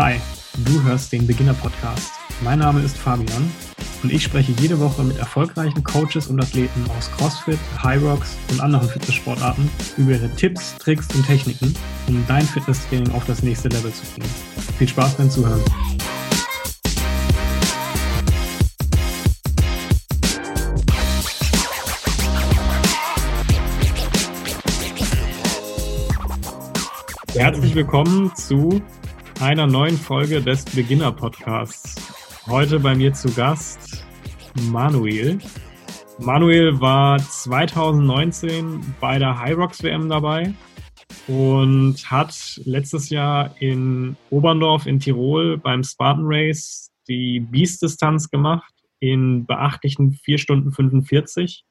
Hi, du hörst den Beginner Podcast. Mein Name ist Fabian und ich spreche jede Woche mit erfolgreichen Coaches und Athleten aus CrossFit, High Rocks und anderen Fitnesssportarten über ihre Tipps, Tricks und Techniken, um dein Fitnesstraining auf das nächste Level zu bringen. Viel Spaß beim Zuhören. Herzlich willkommen zu einer neuen Folge des Beginner Podcasts. Heute bei mir zu Gast Manuel. Manuel war 2019 bei der Rocks WM dabei und hat letztes Jahr in Oberndorf in Tirol beim Spartan Race die Beast-Distanz gemacht in beachtlichen 4 Stunden 45.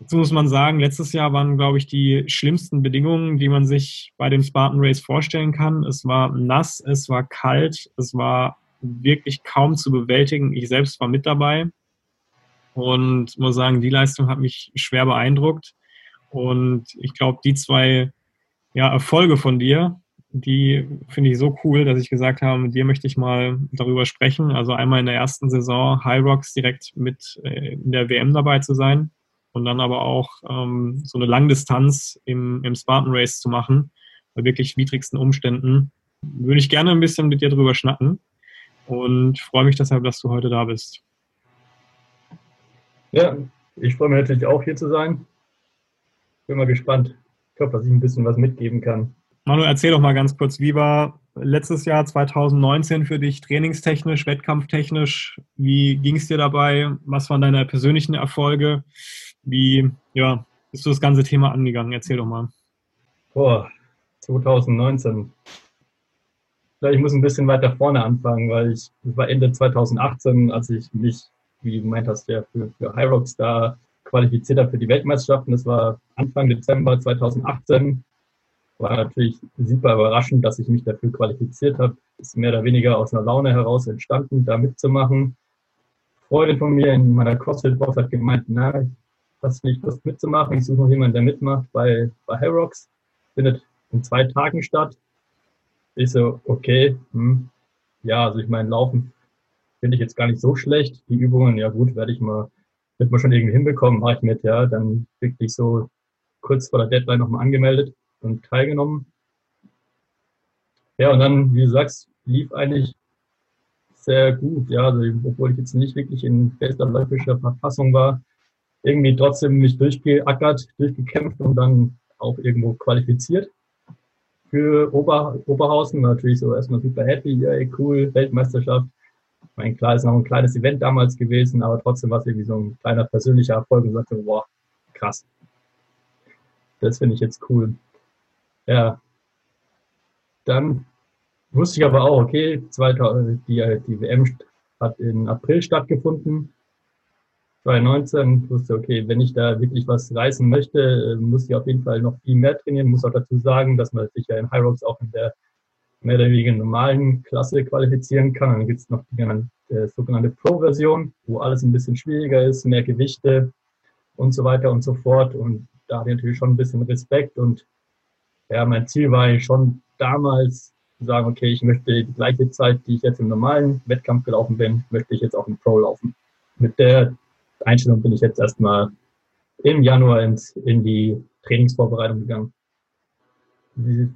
Dazu muss man sagen, letztes Jahr waren, glaube ich, die schlimmsten Bedingungen, die man sich bei dem Spartan Race vorstellen kann. Es war nass, es war kalt, es war wirklich kaum zu bewältigen. Ich selbst war mit dabei und muss sagen, die Leistung hat mich schwer beeindruckt. Und ich glaube, die zwei ja, Erfolge von dir, die finde ich so cool, dass ich gesagt habe, mit dir möchte ich mal darüber sprechen. Also einmal in der ersten Saison High Rocks direkt mit äh, in der WM dabei zu sein und dann aber auch ähm, so eine Langdistanz im, im Spartan Race zu machen, bei wirklich widrigsten Umständen. Würde ich gerne ein bisschen mit dir drüber schnacken und freue mich deshalb, dass du heute da bist. Ja, ich freue mich natürlich auch hier zu sein. Bin mal gespannt. Ich hoffe, dass ich ein bisschen was mitgeben kann. Manu, erzähl doch mal ganz kurz, wie war letztes Jahr 2019 für dich trainingstechnisch, wettkampftechnisch? Wie ging es dir dabei? Was waren deine persönlichen Erfolge? Wie ja, bist du das ganze Thema angegangen? Erzähl doch mal. Boah, 2019. Ich muss ein bisschen weiter vorne anfangen, weil ich, das war Ende 2018, als ich mich, wie du gemeint hast, ja, für, für High Rocks da qualifiziert habe für die Weltmeisterschaften. Das war Anfang Dezember 2018. War natürlich super überraschend, dass ich mich dafür qualifiziert habe. Ist mehr oder weniger aus einer Laune heraus entstanden, da mitzumachen. Freundin von mir in meiner CrossFit-Box hat gemeint, na, hast nicht Lust mitzumachen. Ich suche noch jemanden, der mitmacht bei, bei Hyrox. Findet in zwei Tagen statt. Ich so, okay, hm, ja, also ich meine, Laufen finde ich jetzt gar nicht so schlecht. Die Übungen, ja gut, werde ich mal, wird man schon irgendwie hinbekommen, mache ich mit, ja. Dann wirklich so kurz vor der Deadline nochmal angemeldet und teilgenommen. Ja, und dann, wie du sagst, lief eigentlich sehr gut, ja, also, obwohl ich jetzt nicht wirklich in bester läufischer Verfassung war, irgendwie trotzdem mich durchgeackert, durchgekämpft und dann auch irgendwo qualifiziert für Ober, Oberhausen. Natürlich so erstmal super happy, ja, cool, Weltmeisterschaft. Ich meine, klar, ist noch ein kleines Event damals gewesen, aber trotzdem war es irgendwie so ein kleiner persönlicher Erfolg und sagte, boah, krass. Das finde ich jetzt cool. Ja. Dann wusste ich aber auch, okay, 2000, die, die WM hat im April stattgefunden. 2019 wusste, okay, wenn ich da wirklich was reißen möchte, äh, muss ich auf jeden Fall noch viel mehr trainieren. Muss auch dazu sagen, dass man sich ja in High Rocks auch in der mehr oder weniger normalen Klasse qualifizieren kann. dann gibt es noch die äh, sogenannte Pro-Version, wo alles ein bisschen schwieriger ist, mehr Gewichte und so weiter und so fort. Und da hatte ich natürlich schon ein bisschen Respekt. Und ja, mein Ziel war schon damals zu sagen, okay, ich möchte die gleiche Zeit, die ich jetzt im normalen Wettkampf gelaufen bin, möchte ich jetzt auch im Pro laufen. Mit der Einstellung bin ich jetzt erstmal im Januar ins, in die Trainingsvorbereitung gegangen. Wie,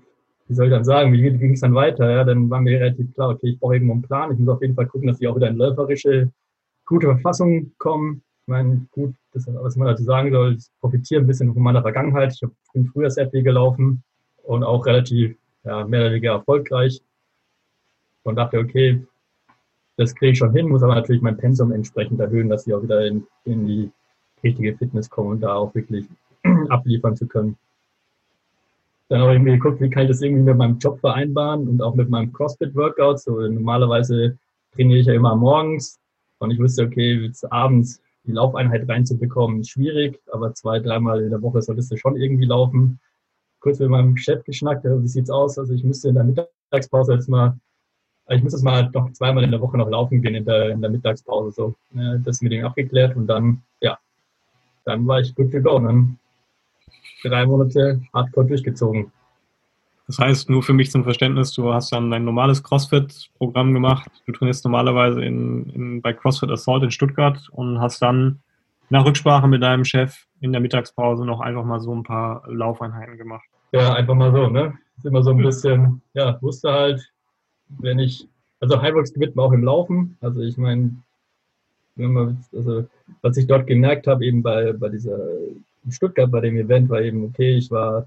wie soll ich dann sagen, wie ging es dann weiter? Ja, dann war mir relativ klar, okay, ich brauche irgendwo einen Plan. Ich muss auf jeden Fall gucken, dass ich auch wieder in läuferische, gute Verfassung komme. Ich meine, gut, das, was man dazu sagen soll, ich profitiere ein bisschen von meiner Vergangenheit. Ich bin früher sehr viel gelaufen und auch relativ, ja, mehr oder weniger erfolgreich. Und dachte, okay, das kriege ich schon hin, muss aber natürlich mein Pensum entsprechend erhöhen, dass ich auch wieder in, in die richtige Fitness komme und da auch wirklich abliefern zu können. Dann habe ich mir geguckt, wie kann ich das irgendwie mit meinem Job vereinbaren und auch mit meinem CrossFit-Workout. So normalerweise trainiere ich ja immer morgens und ich wusste, okay, jetzt abends die Laufeinheit reinzubekommen, ist schwierig, aber zwei, dreimal in der Woche solltest du schon irgendwie laufen. Kurz mit meinem Chef geschnackt, wie sieht's aus? Also ich müsste in der Mittagspause jetzt mal ich muss jetzt mal noch zweimal in der Woche noch laufen gehen in der, in der Mittagspause. So, das mit ihm abgeklärt und dann, ja, dann war ich gut to go. Und dann drei Monate hardcore durchgezogen. Das heißt, nur für mich zum Verständnis, du hast dann dein normales CrossFit-Programm gemacht. Du trainierst normalerweise in, in, bei CrossFit Assault in Stuttgart und hast dann nach Rücksprache mit deinem Chef in der Mittagspause noch einfach mal so ein paar Laufeinheiten gemacht. Ja, einfach mal so, ne? Ist immer so ein bisschen, ja, wusste halt, wenn ich, also Hyrox gewinnt man auch im Laufen. Also ich meine, wenn man, also was ich dort gemerkt habe, eben bei, bei dieser in Stuttgart bei dem Event, war eben, okay, ich war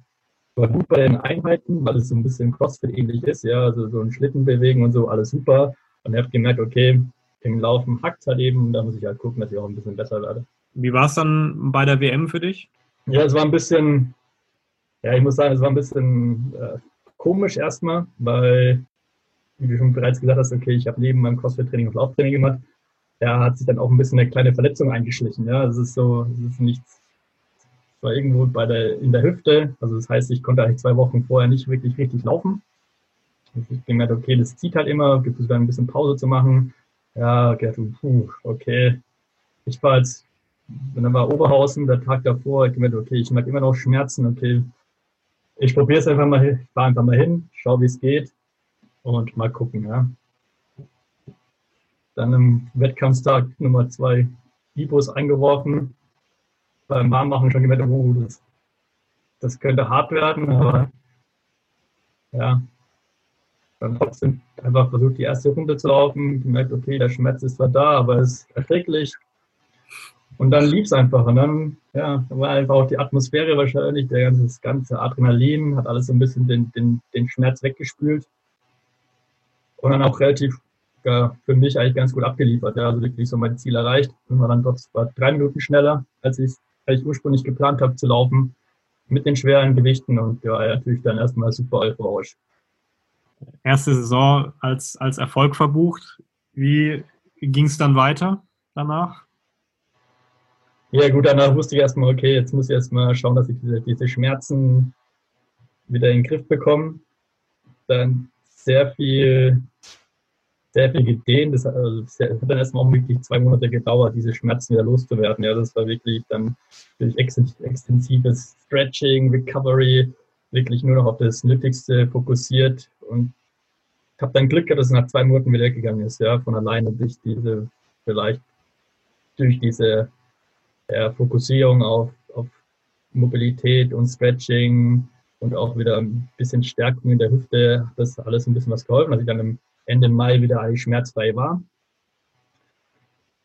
war gut bei den Einheiten, weil es so ein bisschen CrossFit-ähnlich ist, ja, also so ein Schlitten bewegen und so, alles super. Und ich habe gemerkt, okay, im Laufen hackt halt eben, da muss ich halt gucken, dass ich auch ein bisschen besser werde. Wie war es dann bei der WM für dich? Ja, es war ein bisschen, ja, ich muss sagen, es war ein bisschen äh, komisch erstmal, weil, wie du schon bereits gesagt hast, okay, ich habe neben meinem CrossFit-Training auch Lauftraining gemacht. Da hat sich dann auch ein bisschen eine kleine Verletzung eingeschlichen. Ja, es ist so, es ist nichts war irgendwo bei der, in der Hüfte. Also das heißt, ich konnte eigentlich zwei Wochen vorher nicht wirklich richtig laufen. Also ich gemerkt, okay, das zieht halt immer, gibt es dann ein bisschen Pause zu machen. Ja, gedacht, puh, okay. Ich war jetzt, und dann war Oberhausen, der Tag davor, ich gemerkt, okay, ich merke immer noch Schmerzen, okay. Ich probiere es einfach mal, ich fahre einfach mal hin, schau, wie es geht und mal gucken, ja. Dann im Wettkampfstag Nummer zwei Ibos eingeworfen, beim Warmmachen schon gemerkt, oh, das, das könnte hart werden, aber ja, dann trotzdem einfach versucht, die erste Runde zu laufen, gemerkt, okay, der Schmerz ist zwar da, aber es ist erträglich. Und dann lief es einfach. Und dann, ja, war einfach auch die Atmosphäre wahrscheinlich, der ganze, das ganze Adrenalin hat alles so ein bisschen den, den, den Schmerz weggespült. Und dann auch relativ ja, für mich eigentlich ganz gut abgeliefert. Ja, also wirklich so mein Ziel erreicht. Und war dann trotzdem drei Minuten schneller, als ich als ich ursprünglich geplant habe zu laufen, mit den schweren Gewichten und ja, natürlich dann erstmal super euphorisch. Erste Saison als, als Erfolg verbucht. Wie ging es dann weiter danach? Ja, gut, danach wusste ich erstmal, okay, jetzt muss ich erstmal schauen, dass ich diese, diese Schmerzen wieder in den Griff bekomme. Dann sehr viel sehr viel gedehnt. Das, also, hat dann erstmal auch wirklich zwei Monate gedauert, diese Schmerzen wieder loszuwerden. Ja, das war wirklich dann durch extensives Stretching, Recovery, wirklich nur noch auf das Nötigste fokussiert und habe dann Glück gehabt, dass es nach zwei Monaten wieder weggegangen ist, ja, von alleine durch diese, vielleicht durch diese ja, Fokussierung auf, auf Mobilität und Stretching und auch wieder ein bisschen Stärkung in der Hüfte das alles ein bisschen was geholfen, dass ich dann im Ende Mai wieder eigentlich schmerzfrei war.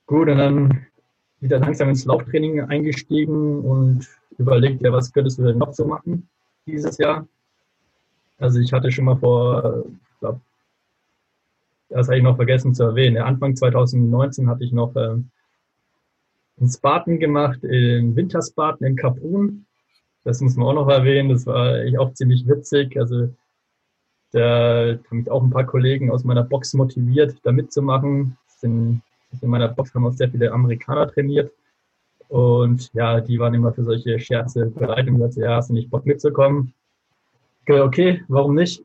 Gut, und dann wieder langsam ins Lauftraining eingestiegen und überlegt, ja, was könntest du denn noch so machen dieses Jahr? Also ich hatte schon mal vor, ich glaube, das habe ich noch vergessen zu erwähnen. Anfang 2019 hatte ich noch äh, einen Spartan gemacht, im Winterspartan in Kaprun. Das muss man auch noch erwähnen. Das war eigentlich auch ziemlich witzig. Also da haben mich auch ein paar Kollegen aus meiner Box motiviert, da mitzumachen. In, in meiner Box haben auch sehr viele Amerikaner trainiert. Und ja, die waren immer für solche Scherze bereit und gesagt, ja, hast du nicht Bock mitzukommen? Okay, warum nicht?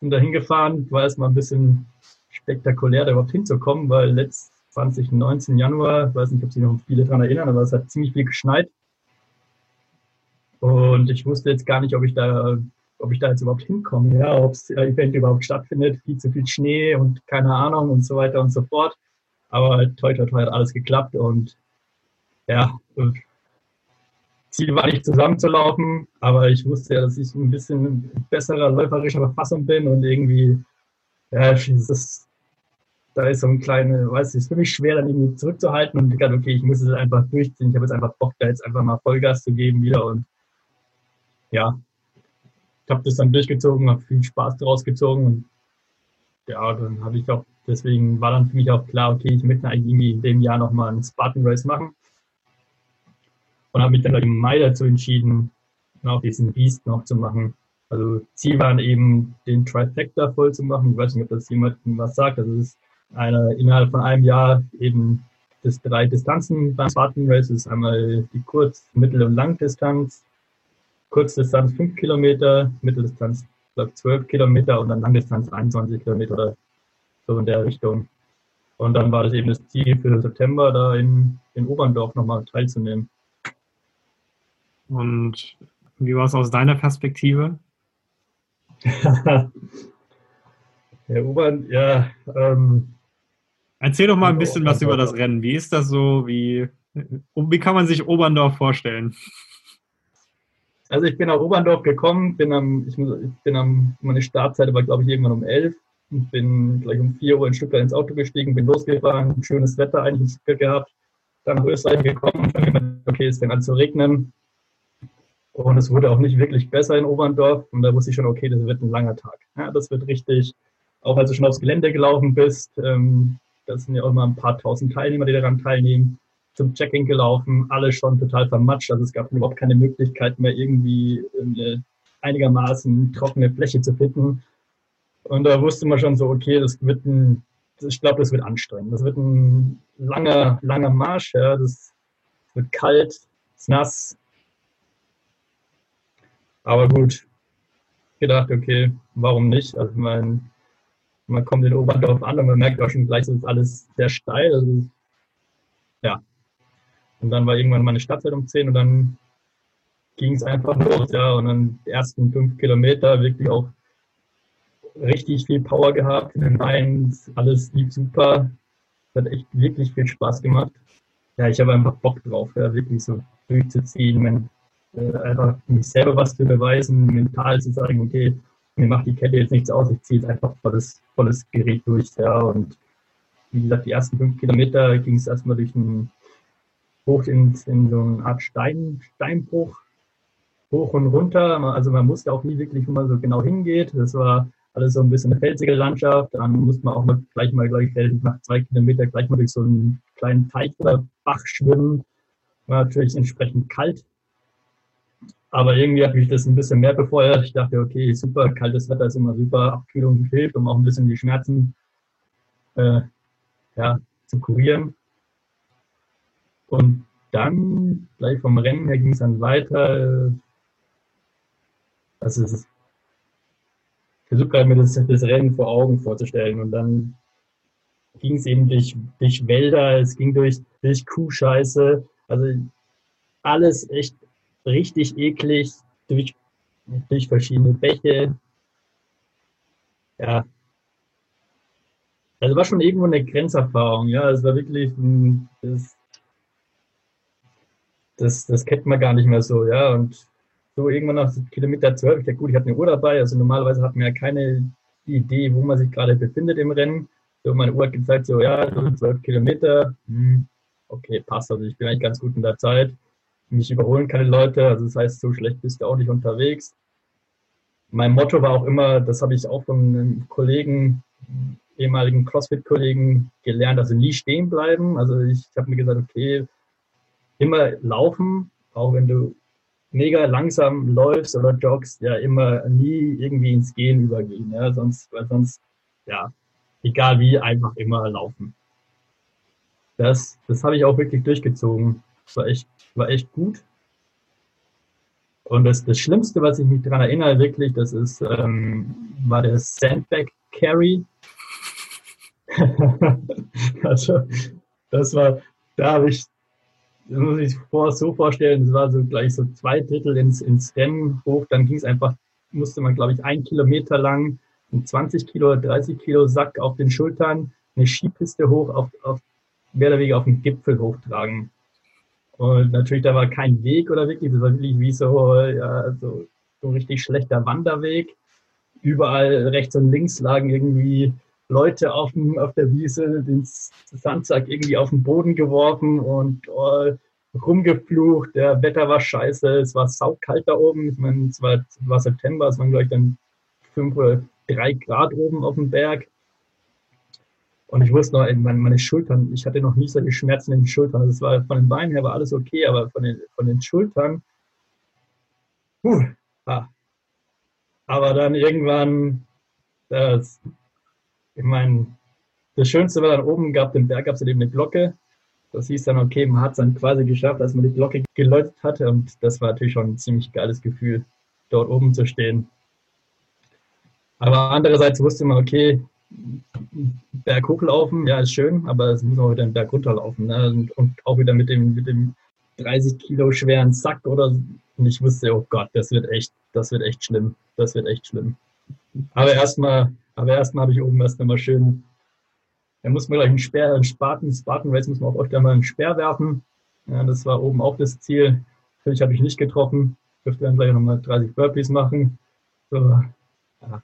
Bin da hingefahren, war erstmal ein bisschen spektakulär, da überhaupt hinzukommen, weil letzt 2019 Januar, weiß nicht, ob sich noch viele daran erinnern, aber es hat ziemlich viel geschneit. Und ich wusste jetzt gar nicht, ob ich da ob ich da jetzt überhaupt hinkomme, ja, ob das Event überhaupt stattfindet, viel zu viel Schnee und keine Ahnung und so weiter und so fort. Aber toi, toi, toi hat alles geklappt und ja, Ziel war nicht zusammenzulaufen, aber ich wusste ja, dass ich ein bisschen besserer läuferischer Verfassung bin und irgendwie, ja, ist, da ist so ein kleiner, weiß ich, ist für mich schwer, dann irgendwie zurückzuhalten und ich dachte, okay, ich muss es einfach durchziehen. Ich habe jetzt einfach Bock, da jetzt einfach mal Vollgas zu geben wieder und ja, habe das dann durchgezogen, habe viel Spaß daraus gezogen und ja, dann habe ich auch, deswegen war dann für mich auch klar, okay, ich möchte eigentlich irgendwie in dem Jahr nochmal einen Spartan Race machen und habe mich dann im Mai dazu entschieden, auch diesen Beast noch zu machen. Also Ziel war eben, den Trifecta voll zu machen. Ich weiß nicht, ob das jemandem was sagt. Es ist eine, innerhalb von einem Jahr eben das drei Distanzen beim Spartan Race. Das ist einmal die Kurz-, Mittel- und Langdistanz, Kurzdistanz 5 Kilometer, Mitteldistanz glaube 12 Kilometer und dann Langdistanz 21 Kilometer oder so in der Richtung. Und dann war das eben das Ziel für September, da in, in Oberndorf nochmal teilzunehmen. Und wie war es aus deiner Perspektive? Erobern, ja. Ähm, Erzähl doch mal ein bisschen was über das Rennen. Wie ist das so? Wie, wie kann man sich Oberndorf vorstellen? Also ich bin nach Oberndorf gekommen, bin am, ich, bin am, meine Startzeit war glaube ich irgendwann um elf und bin gleich um vier Uhr in Stuttgart ins Auto gestiegen, bin losgefahren, schönes Wetter eigentlich gehabt, dann nach Österreich gekommen, dann gemerkt, okay, es fängt an zu regnen und es wurde auch nicht wirklich besser in Oberndorf und da wusste ich schon, okay, das wird ein langer Tag. Ja, das wird richtig, auch als du schon aufs Gelände gelaufen bist, ähm, das sind ja auch immer ein paar tausend Teilnehmer, die daran teilnehmen, zum Check-in gelaufen, alle schon total vermatscht. Also es gab überhaupt keine Möglichkeit mehr, irgendwie eine einigermaßen trockene Fläche zu finden. Und da wusste man schon so, okay, das wird ein, ich glaube, das wird anstrengend. Das wird ein langer, langer Marsch. Ja. Das wird kalt, ist nass. Aber gut, gedacht, okay, warum nicht? Also mein, man kommt in Oberndorf an und man merkt auch schon gleich, es ist alles sehr steil. Also, ja. Und dann war irgendwann meine Stadtzeit um 10 und dann ging es einfach los, ja. Und dann die ersten fünf Kilometer wirklich auch richtig viel Power gehabt in den Beinen, alles lief super. Hat echt wirklich viel Spaß gemacht. Ja, ich habe einfach Bock drauf, ja, wirklich so durchzuziehen, mein, äh, einfach mich selber was zu beweisen, mental zu sagen, okay, mir macht die Kette jetzt nichts aus, ich ziehe jetzt einfach volles, volles Gerät durch. Ja. Und wie gesagt, die ersten fünf Kilometer ging es erstmal durch ein hoch in, in so eine Art Stein, Steinbruch, hoch und runter. Also man musste auch nie wirklich, wo man so genau hingeht. Das war alles so ein bisschen eine felsige Landschaft. Dann musste man auch mal gleich mal, gleich nach zwei Kilometern gleich mal durch so einen kleinen Teich oder Bach schwimmen. War natürlich entsprechend kalt. Aber irgendwie hat mich das ein bisschen mehr befeuert. Ich dachte, okay, super, kaltes Wetter ist immer super, Abkühlung hilft, um auch ein bisschen die Schmerzen äh, ja, zu kurieren. Und dann, gleich vom Rennen her, ging es dann weiter. Also ich versuche gerade mir das, das Rennen vor Augen vorzustellen. Und dann ging es eben durch, durch Wälder, es ging durch, durch Kuhscheiße. Also alles echt richtig eklig durch, durch verschiedene Bäche. Ja. Also war schon irgendwo eine Grenzerfahrung, ja. Es war wirklich, das, das, das kennt man gar nicht mehr so, ja. Und so irgendwann nach Kilometer 12, ich dachte, gut, ich hatte eine Uhr dabei, also normalerweise hat man ja keine Idee, wo man sich gerade befindet im Rennen. So, meine Uhr hat gezeigt, so, ja, so 12 Kilometer, hm, okay, passt, also ich bin eigentlich ganz gut in der Zeit mich überholen keine Leute. Also das heißt, so schlecht bist du auch nicht unterwegs. Mein Motto war auch immer, das habe ich auch von einem Kollegen, ehemaligen CrossFit-Kollegen gelernt, also nie stehen bleiben. Also ich habe mir gesagt, okay, immer laufen, auch wenn du mega langsam läufst oder joggst, ja, immer nie irgendwie ins Gehen übergehen, ja, sonst, weil sonst, ja, egal wie, einfach immer laufen. Das, das habe ich auch wirklich durchgezogen. Das war echt war echt gut. Und das, das Schlimmste, was ich mich daran erinnere, wirklich, das ist, ähm, war der Sandbag Carry. also, das war, da habe ich, das muss ich vor, so vorstellen, das war so gleich so zwei Drittel ins, ins Rennen hoch, dann ging es einfach, musste man, glaube ich, ein Kilometer lang einen 20 Kilo oder 30 Kilo Sack auf den Schultern, eine Skipiste hoch, auf, auf mehr oder weniger auf den Gipfel hochtragen. Und natürlich, da war kein Weg oder wirklich, das war wirklich wie so, ja, so, so richtig schlechter Wanderweg. Überall rechts und links lagen irgendwie Leute auf, dem, auf der Wiese, den Sandsack irgendwie auf den Boden geworfen und oh, rumgeflucht. Der Wetter war scheiße, es war saukalt da oben. Ich meine, es war, war September, es waren gleich dann fünf oder drei Grad oben auf dem Berg. Und ich wusste noch, meine, meine Schultern, ich hatte noch nie solche Schmerzen in den Schultern. Also es war von den Beinen her war alles okay, aber von den, von den Schultern, puh, ah. aber dann irgendwann, das, ich meine, das Schönste war dann oben, gab den Berg, gab es eben eine Glocke. Das hieß dann, okay, man hat es dann quasi geschafft, als man die Glocke geläutet hatte. Und das war natürlich schon ein ziemlich geiles Gefühl, dort oben zu stehen. Aber andererseits wusste man, okay, Berg hochlaufen, ja, ist schön, aber es muss auch wieder einen Berg runterlaufen. Ne? Und, und, auch wieder mit dem, mit dem 30 Kilo schweren Sack oder und ich wusste, oh Gott, das wird echt, das wird echt schlimm. Das wird echt schlimm. Aber erstmal, aber erstmal habe ich oben erst einmal schön, da muss man gleich einen Speer, einen Spaten, Spartan Race muss man auch öfter mal einen Speer werfen. Ja, das war oben auch das Ziel. Natürlich habe ich nicht getroffen. Ich dürfte dann gleich nochmal 30 Burpees machen. So, ja.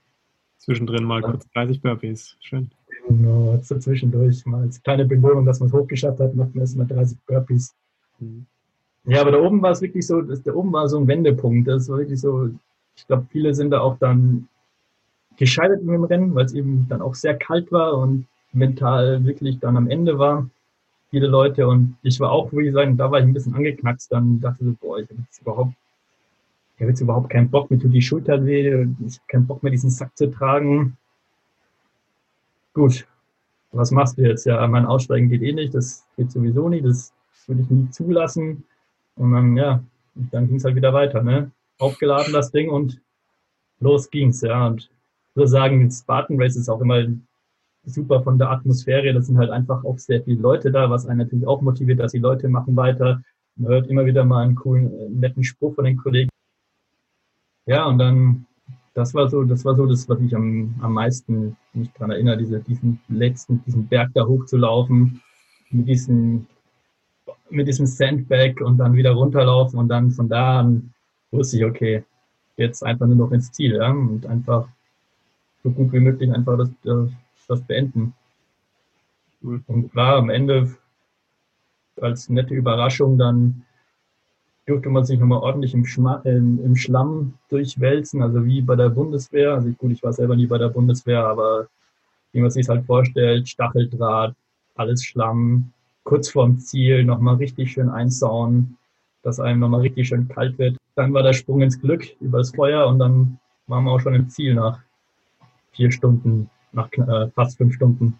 Zwischendrin mal ja. kurz 30 Burpees. Schön. Genau, so zwischendurch mal als kleine Belohnung, dass man es hochgeschafft hat, macht man erstmal 30 Burpees. Mhm. Ja, aber da oben war es wirklich so, da oben war so ein Wendepunkt. Das war wirklich so, ich glaube, viele sind da auch dann gescheitert mit dem Rennen, weil es eben dann auch sehr kalt war und mental wirklich dann am Ende war. Viele Leute und ich war auch, würde ich sagen, da war ich ein bisschen angeknackst. Dann dachte ich so, boah, ich habe jetzt überhaupt, ich habe jetzt überhaupt keinen Bock, mir tut die Schulter weh, ich habe keinen Bock mehr, diesen Sack zu tragen. Gut, was machst du jetzt? Ja, mein Aussteigen geht eh nicht, das geht sowieso nicht, das würde ich nie zulassen. Und dann, ja, dann ging es halt wieder weiter, ne? Aufgeladen das Ding und los ging's, ja. Und sozusagen Spartan Race ist auch immer super von der Atmosphäre. Das sind halt einfach auch sehr viele Leute da, was einen natürlich auch motiviert, dass die Leute machen weiter. Man hört immer wieder mal einen coolen, äh, netten Spruch von den Kollegen. Ja, und dann, das war so, das war so das, was ich am, am meisten mich dran erinnere, diese, diesen letzten, diesen Berg da hochzulaufen, mit diesem, mit diesem Sandbag und dann wieder runterlaufen und dann von da an wusste ich, okay, jetzt einfach nur noch ins Ziel, ja, und einfach so gut wie möglich einfach das, das, das beenden. Und klar, am Ende als nette Überraschung dann durfte man sich nochmal ordentlich im, Schma im, im, Schlamm durchwälzen, also wie bei der Bundeswehr. Also gut, ich war selber nie bei der Bundeswehr, aber wie man sich halt vorstellt, Stacheldraht, alles Schlamm, kurz vorm Ziel nochmal richtig schön einsauen, dass einem nochmal richtig schön kalt wird. Dann war der Sprung ins Glück über das Feuer und dann waren wir auch schon im Ziel nach vier Stunden, nach äh, fast fünf Stunden.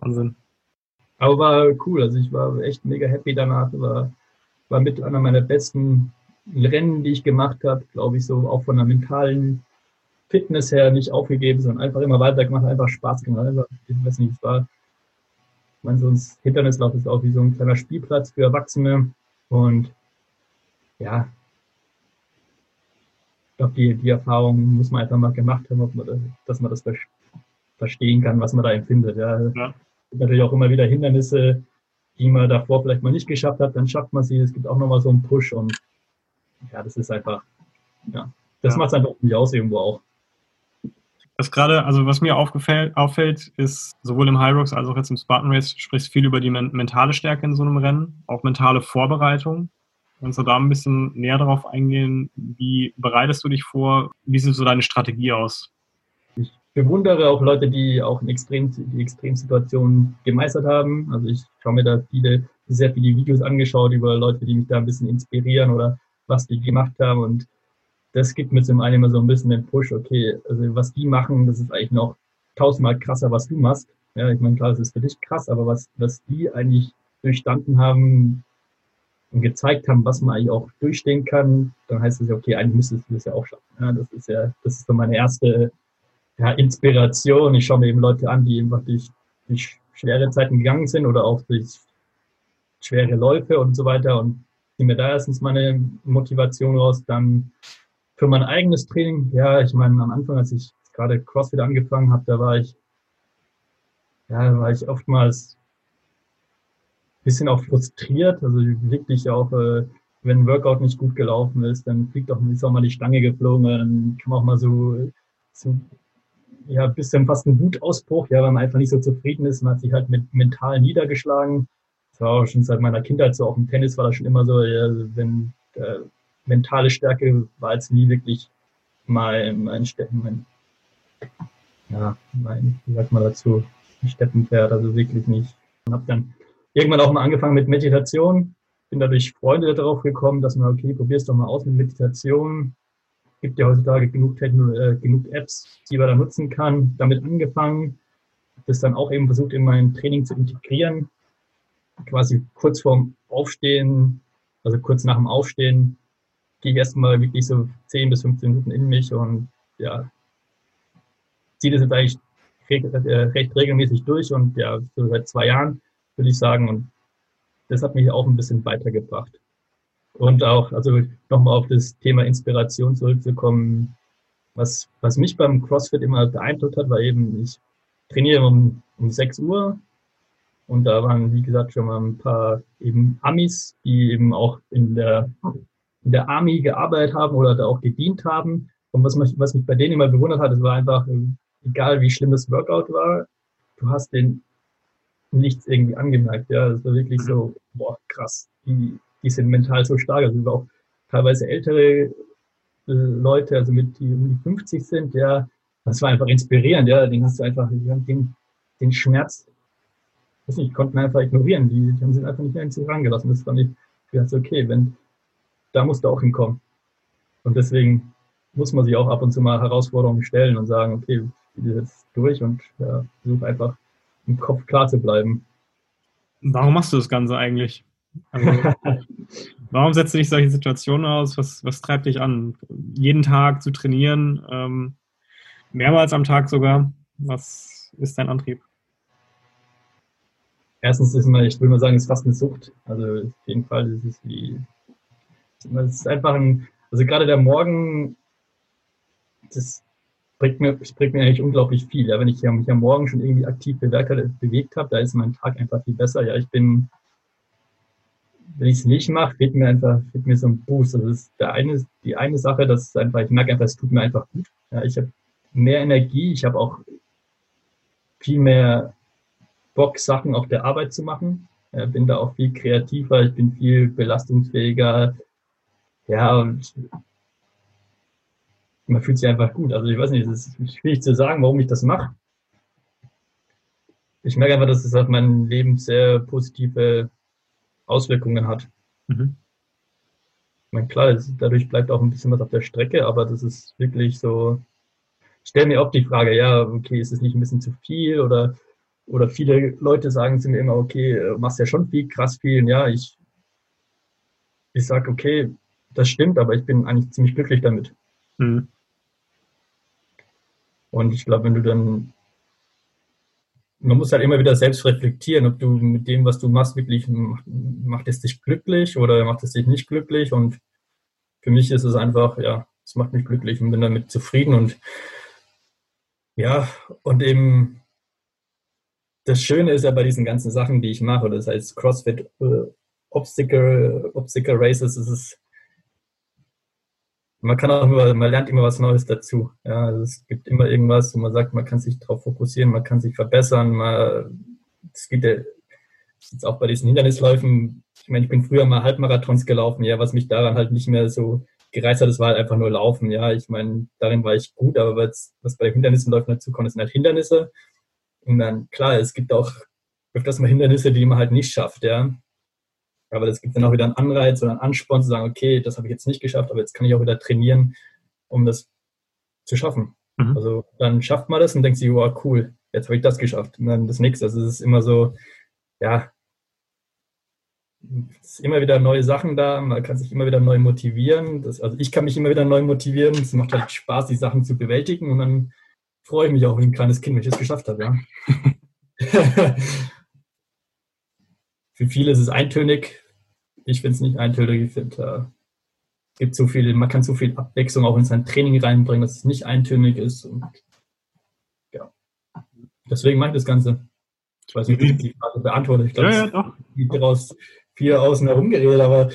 Wahnsinn. Aber war cool. Also ich war echt mega happy danach. War, war mit einer meiner besten Rennen, die ich gemacht habe, glaube ich, so auch von der mentalen Fitness her nicht aufgegeben, sondern einfach immer weitergemacht, einfach Spaß gemacht. Einfach, ich weiß nicht, es war, ich meine, so ein Hindernislauf ist auch wie so ein kleiner Spielplatz für Erwachsene. Und ja, glaube, die, die Erfahrung muss man einfach mal gemacht haben, man das, dass man das verstehen kann, was man da empfindet. Ja. ja. Es gibt natürlich auch immer wieder Hindernisse, die man davor vielleicht mal nicht geschafft hat, dann schafft man sie. Es gibt auch nochmal so einen Push und ja, das ist einfach, ja, das ja. macht es einfach nicht aus irgendwo auch. Das gerade, also was mir auffällt, ist sowohl im High Rocks als auch jetzt im Spartan Race sprichst viel über die mentale Stärke in so einem Rennen, auch mentale Vorbereitung. Kannst du da ein bisschen näher darauf eingehen? Wie bereitest du dich vor? Wie sieht so deine Strategie aus? Ich bewundere auch Leute, die auch in Extrem, die Extremsituationen gemeistert haben. Also ich schaue mir da viele, sehr viele Videos angeschaut über Leute, die mich da ein bisschen inspirieren oder was die gemacht haben. Und das gibt mir zum einen immer so ein bisschen den Push, okay, also was die machen, das ist eigentlich noch tausendmal krasser, was du machst. Ja, ich meine, klar, das ist für dich krass, aber was, was die eigentlich durchstanden haben, und gezeigt haben, was man eigentlich auch durchstehen kann, dann heißt es ja, okay, eigentlich müsstest du das ja auch schaffen. Ja, das ist ja, das ist so meine erste ja, Inspiration. Ich schaue mir eben Leute an, die einfach durch, durch schwere Zeiten gegangen sind oder auch durch schwere Läufe und so weiter und ziehe mir da erstens meine Motivation raus, dann für mein eigenes Training, ja, ich meine, am Anfang, als ich gerade CrossFit angefangen habe, da war ich, ja, war ich oftmals bisschen auch frustriert. Also wirklich auch, äh, wenn ein Workout nicht gut gelaufen ist, dann fliegt auch, ist auch mal die Stange geflogen, dann kann man auch mal so, so ja, ein bisschen fast ein Wutausbruch, ja, weil man einfach nicht so zufrieden ist. Man hat sich halt mit mental niedergeschlagen. Das war auch schon seit meiner Kindheit so, auch im Tennis war das schon immer so, ja, wenn äh, mentale Stärke war jetzt nie wirklich mal mein mein, ja, mein, wie sagt man dazu, Steppenpferd, also wirklich nicht. Und hab dann irgendwann auch mal angefangen mit Meditation. Bin dadurch Freunde darauf gekommen, dass man, okay, probier's doch mal aus mit Meditation. Gibt ja heutzutage genug, Techno äh, genug Apps, die man da nutzen kann. Damit angefangen. Das dann auch eben versucht, in mein Training zu integrieren. Quasi kurz vorm Aufstehen, also kurz nach dem Aufstehen, gehe ich erstmal wirklich so 10 bis 15 Minuten in mich und ja, ziehe das jetzt eigentlich recht, äh, recht regelmäßig durch und ja, so seit zwei Jahren würde ich sagen. Und das hat mich auch ein bisschen weitergebracht. Und auch, also nochmal auf das Thema Inspiration zurückzukommen. was, was mich beim CrossFit immer beeindruckt hat, war eben, ich trainiere um, um 6 Uhr und da waren, wie gesagt, schon mal ein paar eben Amis, die eben auch in der, in der Army gearbeitet haben oder da auch gedient haben. Und was mich, was mich bei denen immer bewundert hat, es war einfach, egal wie schlimm das Workout war, du hast den nichts irgendwie angemerkt. Ja, das war wirklich so, boah, krass. Die, die sind mental so stark. Also auch teilweise ältere äh, Leute, also mit die um die 50 sind, ja, das war einfach inspirierend, ja. Den hast du einfach, den, den Schmerz, weiß nicht, konnten einfach ignorieren. Die, die haben sich einfach nicht mehr in sich rangelassen. Das fand ich, ich dachte, okay, wenn, da musst du auch hinkommen. Und deswegen muss man sich auch ab und zu mal Herausforderungen stellen und sagen, okay, ich gehe jetzt durch und ja, versuche einfach im Kopf klar zu bleiben. Warum machst du das Ganze eigentlich? Also, warum setzt du dich solche Situationen aus? Was, was treibt dich an? Jeden Tag zu trainieren, ähm, mehrmals am Tag sogar. Was ist dein Antrieb? Erstens ist mal, ich will mal sagen, es ist fast eine Sucht. Also auf jeden Fall ist es wie, es ist einfach ein, also gerade der Morgen, das bringt mir, bringt mir eigentlich unglaublich viel. Ja, wenn ich mich am Morgen schon irgendwie aktiv bewegt, bewegt habe, da ist mein Tag einfach viel besser. Ja, ich bin, wenn ich es nicht mache, fehlt mir einfach, fehlt mir so ein Boost. Also das ist der eine, die eine Sache, das ist einfach, ich merke einfach, es tut mir einfach gut. Ja, ich habe mehr Energie, ich habe auch viel mehr Bock, Sachen auf der Arbeit zu machen. Ja, bin da auch viel kreativer, ich bin viel belastungsfähiger. Ja, und man fühlt sich einfach gut. Also ich weiß nicht, es ist schwierig zu sagen, warum ich das mache. Ich merke einfach, dass es auf mein Leben sehr positive Auswirkungen hat. Mhm. Ich meine, klar, das, dadurch bleibt auch ein bisschen was auf der Strecke, aber das ist wirklich so. Ich stelle mir oft die Frage, ja, okay, ist es nicht ein bisschen zu viel oder, oder viele Leute sagen zu mir immer, okay, machst ja schon viel, krass viel. Und ja, ich, ich sage, okay, das stimmt, aber ich bin eigentlich ziemlich glücklich damit. Mhm. Und ich glaube, wenn du dann, man muss halt immer wieder selbst reflektieren, ob du mit dem, was du machst, wirklich macht es dich glücklich oder macht es dich nicht glücklich. Und für mich ist es einfach, ja, es macht mich glücklich und bin damit zufrieden. Und ja, und eben das Schöne ist ja bei diesen ganzen Sachen, die ich mache, das heißt CrossFit, äh, Obstacle, Obstacle Races, ist es man kann auch immer, man lernt immer was Neues dazu. Ja, also es gibt immer irgendwas, wo man sagt, man kann sich darauf fokussieren, man kann sich verbessern. Man, es gibt ja jetzt auch bei diesen Hindernisläufen. Ich meine, ich bin früher mal Halbmarathons gelaufen, ja, was mich daran halt nicht mehr so gereizt hat, das war halt einfach nur Laufen. Ja, ich meine, darin war ich gut, aber was, was bei Hindernisläufen dazu kommt, sind halt Hindernisse. Und dann, klar, es gibt auch öfters mal Hindernisse, die man halt nicht schafft, ja. Aber das gibt dann auch wieder einen Anreiz oder einen Ansporn zu sagen, okay, das habe ich jetzt nicht geschafft, aber jetzt kann ich auch wieder trainieren, um das zu schaffen. Mhm. Also dann schafft man das und denkt sich, wow, cool, jetzt habe ich das geschafft. Und dann das nächste. Also es ist immer so, ja, es ist immer wieder neue Sachen da, man kann sich immer wieder neu motivieren. Das, also ich kann mich immer wieder neu motivieren. Es macht halt Spaß, die Sachen zu bewältigen und dann freue ich mich auch wie ein kleines Kind, wenn ich es geschafft habe, ja. Für viele ist es eintönig. Ich finde es nicht eintönig. Ich finde, äh, gibt so viel, man kann so viel Abwechslung auch in sein Training reinbringen, dass es nicht eintönig ist. Und, ja. Deswegen meint das Ganze. Ich weiß nicht, wie ich die Frage beantworte. Ich glaube, ja, ja, doch. es daraus viel außen herum geredet, aber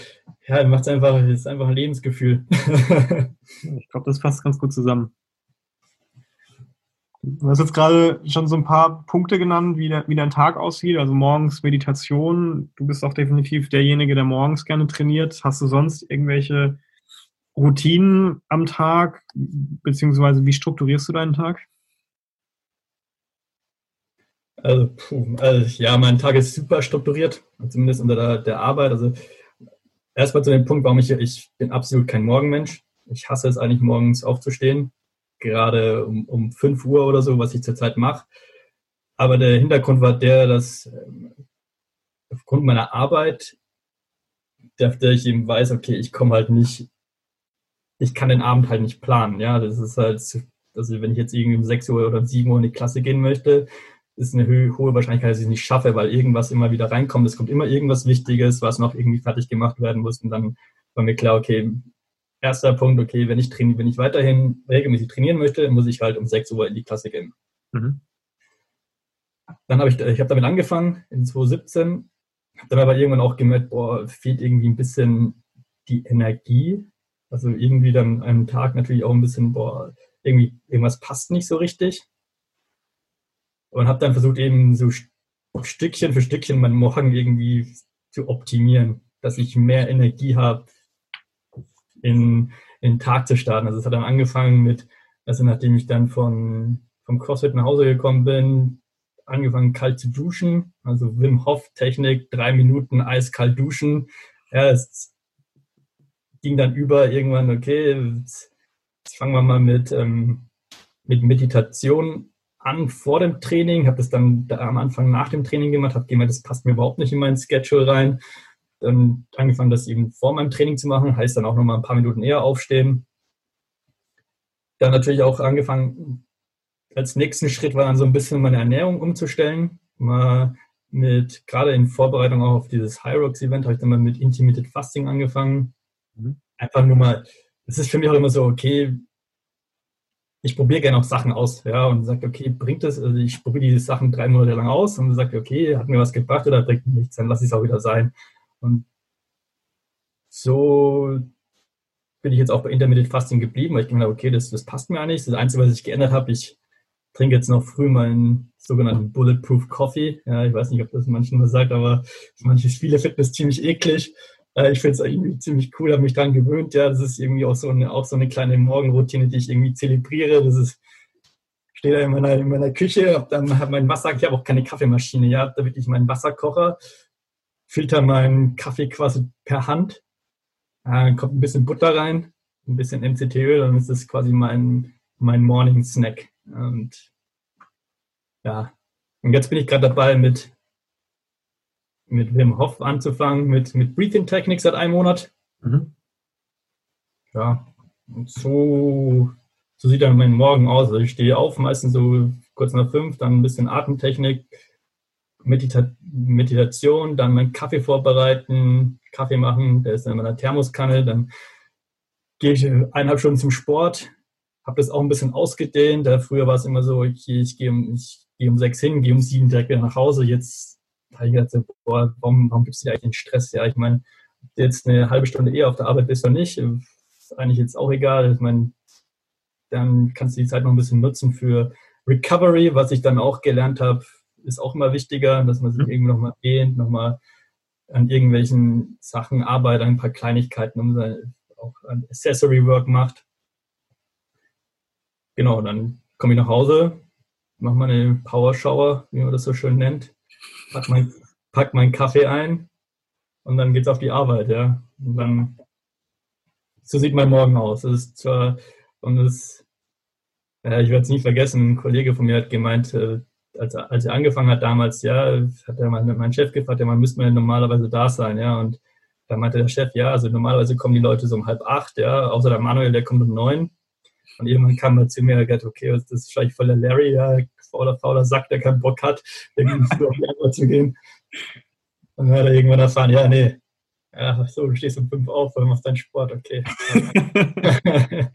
ja, macht es einfach, es ist einfach ein Lebensgefühl. ich glaube, das passt ganz gut zusammen. Du hast jetzt gerade schon so ein paar Punkte genannt, wie, der, wie dein Tag aussieht. Also morgens Meditation. Du bist auch definitiv derjenige, der morgens gerne trainiert. Hast du sonst irgendwelche Routinen am Tag? Beziehungsweise wie strukturierst du deinen Tag? Also, puh, also ja, mein Tag ist super strukturiert, zumindest unter der, der Arbeit. Also erstmal zu dem Punkt, warum ich, ich bin absolut kein Morgenmensch. Ich hasse es eigentlich morgens aufzustehen gerade um, um 5 Uhr oder so, was ich zurzeit mache. Aber der Hintergrund war der, dass ähm, aufgrund meiner Arbeit, der ich eben weiß, okay, ich komme halt nicht, ich kann den Abend halt nicht planen. Ja, das ist halt, also wenn ich jetzt irgendwie um 6 Uhr oder um 7 Uhr in die Klasse gehen möchte, ist eine hohe Wahrscheinlichkeit, dass ich es nicht schaffe, weil irgendwas immer wieder reinkommt. Es kommt immer irgendwas Wichtiges, was noch irgendwie fertig gemacht werden muss. Und dann war mir klar, okay, erster Punkt, okay, wenn ich, trainiere, wenn ich weiterhin regelmäßig trainieren möchte, muss ich halt um 6 Uhr in die Klasse gehen. Mhm. Dann habe ich, ich habe damit angefangen in 2017, habe dann aber irgendwann auch gemerkt, boah, fehlt irgendwie ein bisschen die Energie. Also irgendwie dann einen Tag natürlich auch ein bisschen, boah, irgendwie irgendwas passt nicht so richtig. Und habe dann versucht eben so Stückchen für Stückchen meinen Morgen irgendwie zu optimieren, dass ich mehr Energie habe, in, in den Tag zu starten. Also es hat dann angefangen mit, also nachdem ich dann von, vom CrossFit nach Hause gekommen bin, angefangen kalt zu duschen, also Wim Hof Technik, drei Minuten eiskalt duschen. Ja, es ging dann über irgendwann, okay, jetzt, jetzt fangen wir mal mit, ähm, mit Meditation an vor dem Training, habe das dann da am Anfang nach dem Training gemacht, habe gemerkt, das passt mir überhaupt nicht in meinen Schedule rein. Dann angefangen, das eben vor meinem Training zu machen, heißt dann auch nochmal ein paar Minuten eher aufstehen. Dann natürlich auch angefangen, als nächsten Schritt war dann so ein bisschen meine Ernährung umzustellen. Mal mit, gerade in Vorbereitung auch auf dieses High Rocks Event, habe ich dann mal mit Intermittent Fasting angefangen. Mhm. Einfach nur mal, es ist für mich auch immer so, okay, ich probiere gerne auch Sachen aus, ja, und sage, okay, bringt das, also ich probiere diese Sachen drei Monate lang aus und sage, okay, hat mir was gebracht oder bringt mir nichts, dann lasse ich es auch wieder sein. Und so bin ich jetzt auch bei Intermittent Fasting geblieben, weil ich gedacht okay, das, das passt mir eigentlich. Das Einzige, was ich geändert habe, ich trinke jetzt noch früh meinen sogenannten Bulletproof Coffee. Ja, ich weiß nicht, ob das manchen was sagt, aber manche viele das ziemlich eklig. Äh, ich finde es irgendwie ziemlich cool, habe mich daran gewöhnt. Ja, das ist irgendwie auch so eine, auch so eine kleine Morgenroutine, die ich irgendwie zelebriere. Das ist, stehe da in meiner, in meiner Küche, habe dann mein Wasser, ich habe auch keine Kaffeemaschine, ja, da wirklich meinen Wasserkocher, filter meinen Kaffee quasi per Hand, äh, kommt ein bisschen Butter rein, ein bisschen MCT-Öl, dann ist das quasi mein, mein Morning Snack. Und ja, und jetzt bin ich gerade dabei, mit, mit Wim Hof anzufangen, mit, mit Breathing Technik seit einem Monat. Mhm. Ja, und so, so sieht dann mein Morgen aus. Also ich stehe auf, meistens so kurz nach fünf, dann ein bisschen Atemtechnik, Medita Meditation, dann meinen Kaffee vorbereiten, Kaffee machen, der ist in meiner Thermoskanne, dann gehe ich eineinhalb Stunden zum Sport, habe das auch ein bisschen ausgedehnt. Früher war es immer so, ich, ich gehe um, ich um sechs hin, gehe um sieben direkt wieder nach Hause. Jetzt habe ich gedacht, boah, warum, warum gibst du dir eigentlich den Stress? Ja, ich meine, jetzt eine halbe Stunde eher auf der Arbeit bist oder nicht, ist eigentlich jetzt auch egal. Ich meine, dann kannst du die Zeit noch ein bisschen nutzen für Recovery, was ich dann auch gelernt habe, ist auch immer wichtiger, dass man sich mhm. irgendwie nochmal dehnt, nochmal an irgendwelchen Sachen arbeitet, ein paar Kleinigkeiten, um sein, auch ein Accessory Work macht genau, dann komme ich nach Hause, mache meine Power Shower, wie man das so schön nennt, pack, mein, pack meinen Kaffee ein und dann geht's auf die Arbeit, ja. Und dann, so sieht mein Morgen aus. Das ist zwar, und das, ja, ich werde es nie vergessen, ein Kollege von mir hat gemeint, äh, als, als er angefangen hat damals, ja, hat er mal mein Chef gefragt, ja, man müsste man normalerweise da sein, ja, und da meinte der Chef, ja, also normalerweise kommen die Leute so um halb acht, ja, außer der Manuel, der kommt um neun. Und irgendwann kam er zu mir und gesagt, okay, das ist vielleicht voll der Larry, ja, fauler, fauler Sack, der keinen Bock hat, irgendwie früh auf die Arbeit zu gehen. Und dann hat er irgendwann erfahren, ja, nee, ja, so, du stehst um fünf auf und machst deinen Sport, okay.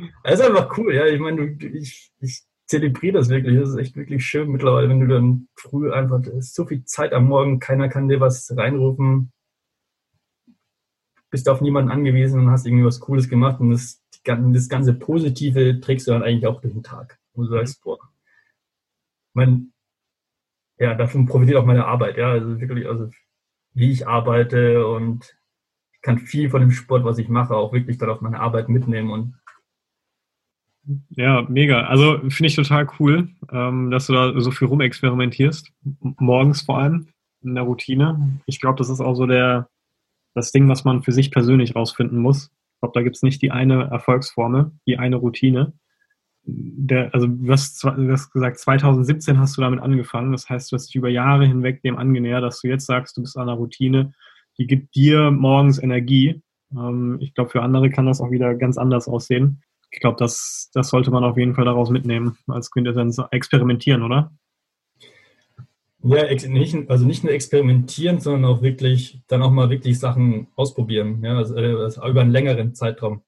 das ist einfach cool, ja. Ich meine, ich, ich zelebriere das wirklich. Das ist echt wirklich schön mittlerweile, wenn du dann früh einfach, es ist so viel Zeit am Morgen, keiner kann dir was reinrufen. Bist auf niemanden angewiesen und hast irgendwie was Cooles gemacht und das das ganze Positive trägst du dann eigentlich auch durch den Tag. Wo du sagst, boah, mein, ja, davon profitiert auch meine Arbeit, ja, also wirklich, also wie ich arbeite und ich kann viel von dem Sport, was ich mache, auch wirklich dann auf meine Arbeit mitnehmen und ja, mega. Also finde ich total cool, ähm, dass du da so viel rumexperimentierst. Morgens vor allem in der Routine. Ich glaube, das ist auch so der, das Ding, was man für sich persönlich rausfinden muss. Ich glaube, da gibt es nicht die eine Erfolgsformel, die eine Routine. Der, also du hast, du hast gesagt, 2017 hast du damit angefangen. Das heißt, du hast dich über Jahre hinweg dem angenähert, dass du jetzt sagst, du bist an einer Routine, die gibt dir morgens Energie. Ähm, ich glaube, für andere kann das auch wieder ganz anders aussehen. Ich glaube, das, das sollte man auf jeden Fall daraus mitnehmen als Quintessenz experimentieren, oder? Ja, nicht, also nicht nur experimentieren, sondern auch wirklich, dann auch mal wirklich Sachen ausprobieren, ja, also, also über einen längeren Zeitraum.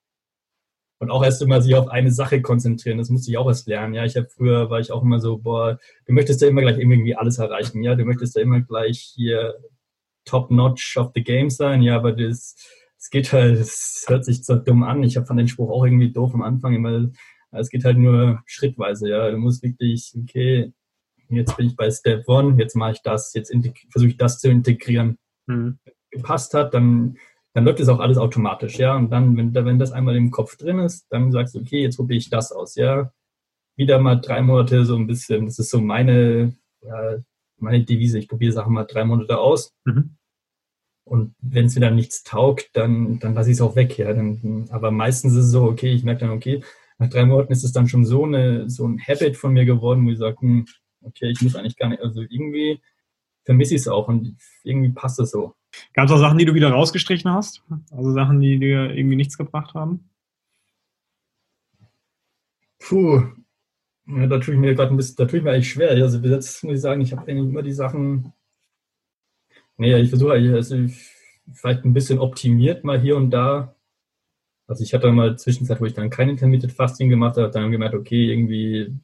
Und auch erst immer sich auf eine Sache konzentrieren, das musste ich auch erst lernen, ja. Ich habe früher, war ich auch immer so, boah, du möchtest ja immer gleich irgendwie alles erreichen, ja, du möchtest ja immer gleich hier top-notch of the game sein, ja, aber das, es geht halt, es hört sich so dumm an. Ich fand den Spruch auch irgendwie doof am Anfang, immer, es geht halt nur schrittweise, ja. Du musst wirklich, okay, jetzt bin ich bei Step One, jetzt mache ich das, jetzt versuche ich das zu integrieren. Mhm. Gepasst hat, dann, dann läuft es auch alles automatisch, ja. Und dann, wenn, wenn das einmal im Kopf drin ist, dann sagst du, okay, jetzt probiere ich das aus, ja. Wieder mal drei Monate so ein bisschen, das ist so meine, ja, meine Devise, ich probiere Sachen mal drei Monate aus. Mhm. Und wenn es wieder nichts taugt, dann, dann lasse ich es auch weg. Ja. Dann, aber meistens ist es so, okay, ich merke dann, okay, nach drei Monaten ist es dann schon so, eine, so ein Habit von mir geworden, wo ich sage, hm, okay, ich muss eigentlich gar nicht, also irgendwie vermisse ich es auch und irgendwie passt es so. Gab es auch Sachen, die du wieder rausgestrichen hast? Also Sachen, die dir irgendwie nichts gebracht haben? Puh, ja, da tue ich mir gerade ein bisschen, da tue ich mir eigentlich schwer. Also bis jetzt muss ich sagen, ich habe eigentlich immer die Sachen, nee, ich versuche also vielleicht ein bisschen optimiert mal hier und da. Also ich hatte mal Zwischenzeit, wo ich dann kein Intermittent Fasting gemacht habe, dann gemerkt, okay, irgendwie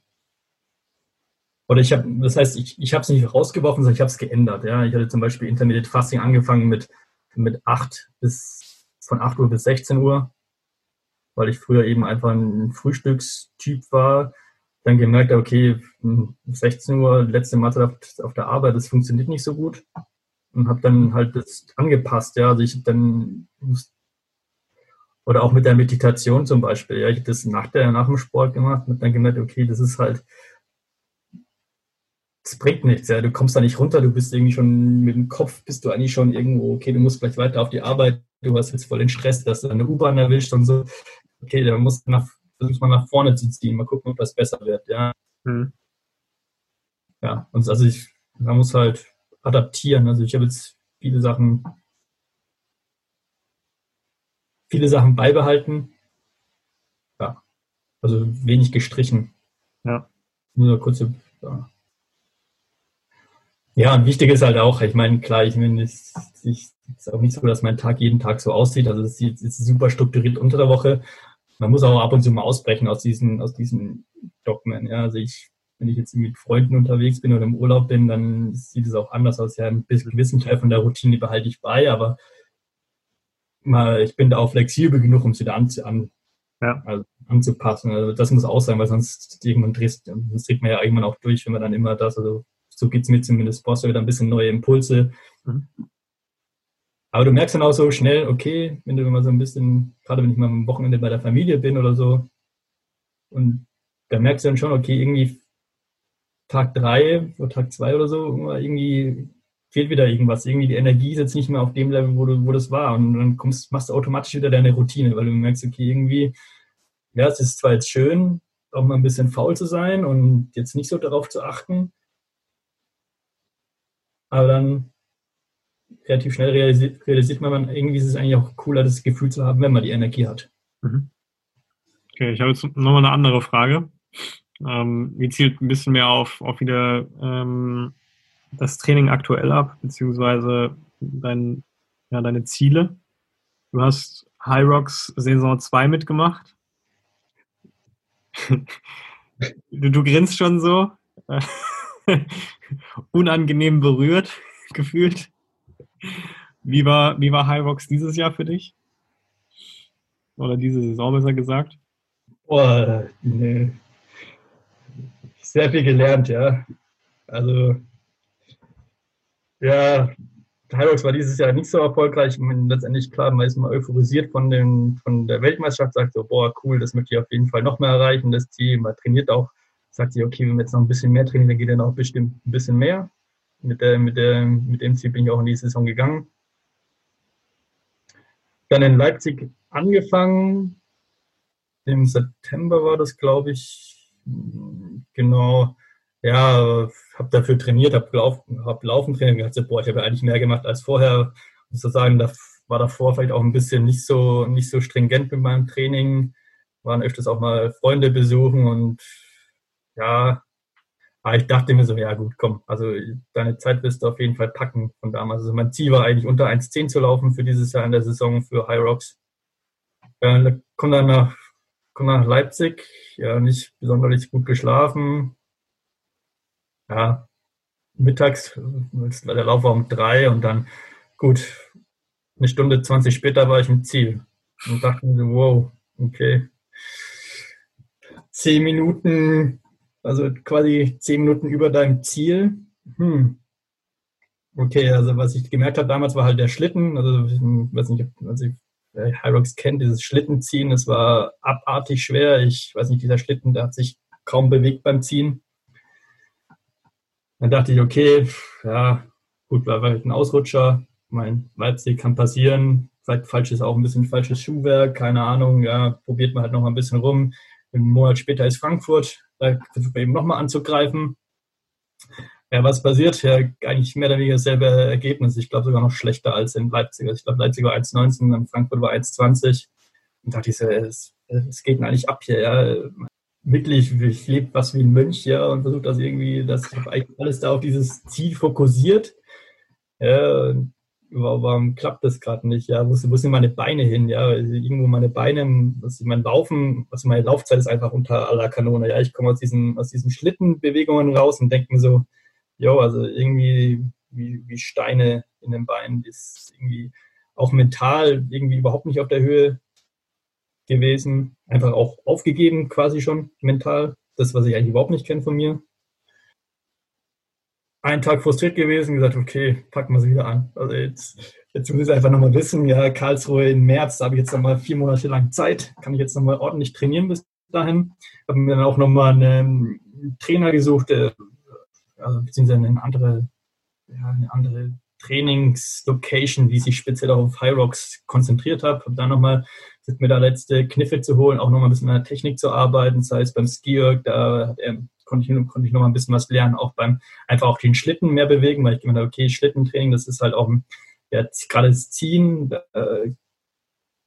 oder ich habe, das heißt, ich, ich habe es nicht rausgeworfen, sondern ich habe es geändert. Ja, ich hatte zum Beispiel Intermittent Fasting angefangen mit mit 8 bis von 8 Uhr bis 16 Uhr, weil ich früher eben einfach ein Frühstückstyp war. Dann gemerkt, okay, 16 Uhr letzte Mathe auf der Arbeit, das funktioniert nicht so gut und habe dann halt das angepasst. Ja, also ich dann oder auch mit der Meditation zum Beispiel. Ja, ich habe das nach der nach dem Sport gemacht und dann gemerkt, okay, das ist halt es bringt nichts, ja. Du kommst da nicht runter, du bist irgendwie schon mit dem Kopf, bist du eigentlich schon irgendwo, okay, du musst gleich weiter auf die Arbeit, du hast jetzt voll den Stress, dass du eine U-Bahn erwischt und so. Okay, da muss nach, versuchst mal nach vorne zu ziehen, mal gucken, ob das besser wird, ja. Mhm. Ja, und also ich, man muss halt adaptieren. Also ich habe jetzt viele Sachen, viele Sachen beibehalten. Ja, also wenig gestrichen. Ja. Nur kurze, ja. Ja, und wichtig ist halt auch, ich meine, klar, ich meine, es ist auch nicht so, dass mein Tag jeden Tag so aussieht. Also es ist, ist super strukturiert unter der Woche. Man muss auch ab und zu mal ausbrechen aus diesen, aus diesen Dogmen. Ja, also ich, wenn ich jetzt mit Freunden unterwegs bin oder im Urlaub bin, dann sieht es auch anders aus. Ja, ein bisschen Teil von der Routine behalte ich bei, aber mal, ich bin da auch flexibel genug, um es wieder an, an, ja. also anzupassen. Also das muss auch sein, weil sonst irgendwann dreht, sonst dreht man ja irgendwann auch durch, wenn man dann immer das, also so geht es mir zumindest, brauchst du wieder ein bisschen neue Impulse. Mhm. Aber du merkst dann auch so schnell, okay, wenn du mal so ein bisschen, gerade wenn ich mal am Wochenende bei der Familie bin oder so, und da merkst du dann schon, okay, irgendwie Tag drei oder Tag zwei oder so, irgendwie fehlt wieder irgendwas. Irgendwie die Energie ist jetzt nicht mehr auf dem Level, wo, du, wo das war. Und dann kommst, machst du automatisch wieder deine Routine, weil du merkst, okay, irgendwie, ja, es ist zwar jetzt schön, auch mal ein bisschen faul zu sein und jetzt nicht so darauf zu achten, aber dann relativ schnell realisiert, realisiert man, irgendwie ist es eigentlich auch cooler, das Gefühl zu haben, wenn man die Energie hat. Mhm. Okay, ich habe jetzt nochmal eine andere Frage. Ähm, die zielt ein bisschen mehr auf, auf wieder ähm, das Training aktuell ab, beziehungsweise dein, ja, deine Ziele. Du hast High Rocks Saison 2 mitgemacht. du, du grinst schon so. unangenehm berührt gefühlt. Wie war, wie war Highbox dieses Jahr für dich? Oder diese Saison besser gesagt? Boah, nee. Sehr viel gelernt, ja. Also, ja, Highbox war dieses Jahr nicht so erfolgreich. Ich meine, letztendlich, klar, man ist mal euphorisiert von, den, von der Weltmeisterschaft, sagt so, boah, cool, das möchte ich auf jeden Fall noch mehr erreichen, das Team. Man trainiert auch sagt sie, okay, wenn wir jetzt noch ein bisschen mehr trainieren, dann geht dann auch bestimmt ein bisschen mehr. Mit, der, mit, der, mit dem Ziel bin ich auch in die Saison gegangen. Dann in Leipzig angefangen. Im September war das, glaube ich. Genau. Ja, habe dafür trainiert, habe laufen, hab laufen trainiert und gesagt, boah, ich habe eigentlich mehr gemacht als vorher. Muss sagen, da war davor vielleicht auch ein bisschen nicht so, nicht so stringent mit meinem Training. Waren öfters auch mal Freunde besuchen und ja, Aber ich dachte mir so, ja gut, komm, also deine Zeit wirst du auf jeden Fall packen von damals. Also mein Ziel war eigentlich unter 1,10 zu laufen für dieses Jahr in der Saison für High Rocks. Ja, komm dann nach, komm nach Leipzig, ja, nicht besonders gut geschlafen. Ja, mittags, der Lauf war um drei und dann, gut, eine Stunde 20 später war ich im Ziel. Und dachte mir wow, okay. Zehn Minuten also quasi zehn Minuten über deinem Ziel. Hm. Okay, also was ich gemerkt habe damals war halt der Schlitten. Also ich weiß nicht, ob also Hyrox kennt, dieses Schlittenziehen, das war abartig schwer. Ich weiß nicht, dieser Schlitten, der hat sich kaum bewegt beim Ziehen. Dann dachte ich, okay, ja, gut, war halt ein Ausrutscher. Mein Leipzig kann passieren. Vielleicht falsches, auch ein bisschen falsches Schuhwerk, keine Ahnung. Ja, probiert man halt noch mal ein bisschen rum. Einen Monat später ist Frankfurt da versucht man eben nochmal anzugreifen. Ja, was passiert? Ja, eigentlich mehr oder weniger dasselbe Ergebnis. Ich glaube sogar noch schlechter als in Leipzig. Also ich glaube, Leipzig war 1,19, dann Frankfurt war 1,20. Und da dachte ich so, es, es geht eigentlich ab hier. Ja. Wirklich, ich lebe was wie ein Mönch, ja, und versuche das irgendwie, dass ich eigentlich alles da auf dieses Ziel fokussiert. Ja, warum klappt das gerade nicht? Ja, wo, wo sind meine Beine hin? Ja, irgendwo meine Beine, was mein Laufen, was meine Laufzeit ist einfach unter aller Kanone. Ja, ich komme aus diesen, aus diesen Schlittenbewegungen raus und denke mir so, jo, also irgendwie wie, wie Steine in den Beinen, ist irgendwie auch mental irgendwie überhaupt nicht auf der Höhe gewesen. Einfach auch aufgegeben quasi schon mental. Das, was ich eigentlich überhaupt nicht kenne von mir einen Tag frustriert gewesen, gesagt, okay, packen wir sie wieder an. Also jetzt, jetzt muss ich einfach nochmal wissen, ja, Karlsruhe im März, da habe ich jetzt nochmal vier Monate lang Zeit, kann ich jetzt nochmal ordentlich trainieren bis dahin. Habe mir dann auch nochmal einen Trainer gesucht, der, also, beziehungsweise eine andere, ja, eine andere Trainingslocation, die sich speziell auf High Rocks konzentriert habe. Habe dann nochmal mir da letzte Kniffe zu holen, auch nochmal ein bisschen an der Technik zu arbeiten, sei es beim Ski, da er konnte ich, konnte ich noch mal ein bisschen was lernen, auch beim einfach auch den Schlitten mehr bewegen, weil ich gemeint habe, okay, Schlittentraining, das ist halt auch ja, gerade das Ziehen, äh,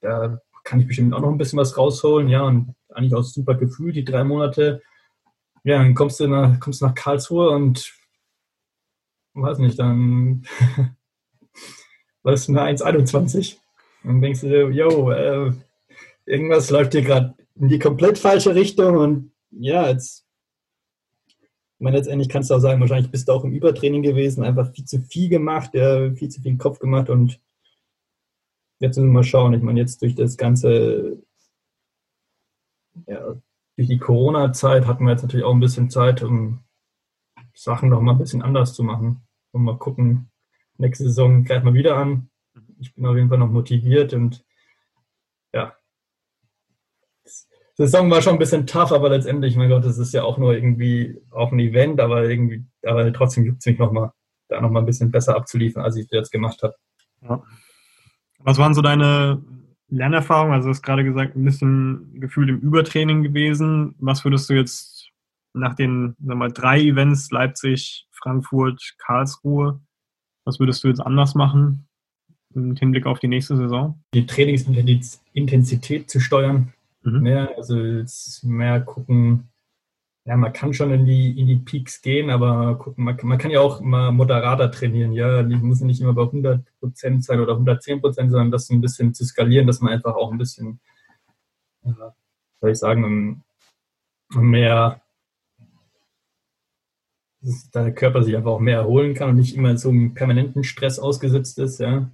da kann ich bestimmt auch noch ein bisschen was rausholen, ja, und eigentlich auch super Gefühl, die drei Monate. Ja, dann kommst du nach, kommst nach Karlsruhe und weiß nicht, dann was eine 1,21. Und denkst du dir, yo, äh, irgendwas läuft hier gerade in die komplett falsche Richtung und ja, jetzt ich meine, letztendlich kannst du auch sagen, wahrscheinlich bist du auch im Übertraining gewesen, einfach viel zu viel gemacht, ja, viel zu viel Kopf gemacht und jetzt müssen wir mal schauen. Ich meine, jetzt durch das ganze, ja, durch die Corona-Zeit hatten wir jetzt natürlich auch ein bisschen Zeit, um Sachen noch mal ein bisschen anders zu machen. Und mal gucken, nächste Saison greifen wir wieder an. Ich bin auf jeden Fall noch motiviert und ja, Saison war schon ein bisschen tough, aber letztendlich, mein Gott, es ist ja auch nur irgendwie auch ein Event, aber irgendwie, aber trotzdem juckt es mich nochmal, da nochmal ein bisschen besser abzuliefern, als ich das jetzt gemacht habe. Ja. Was waren so deine Lernerfahrungen? Also du hast gerade gesagt, ein bisschen gefühlt im Übertraining gewesen. Was würdest du jetzt nach den wir mal, drei Events, Leipzig, Frankfurt, Karlsruhe, was würdest du jetzt anders machen im Hinblick auf die nächste Saison? Die Trainingsintensität zu steuern, Mhm. Mehr, also mehr gucken, ja, man kann schon in die, in die Peaks gehen, aber gucken, man, man kann ja auch mal moderater trainieren, ja, die muss nicht immer bei 100 Prozent sein oder 110 Prozent, sondern das ein bisschen zu skalieren, dass man einfach auch ein bisschen, ja, soll ich sagen, mehr, dass der Körper sich einfach auch mehr erholen kann und nicht immer so einem permanenten Stress ausgesetzt ist, ja.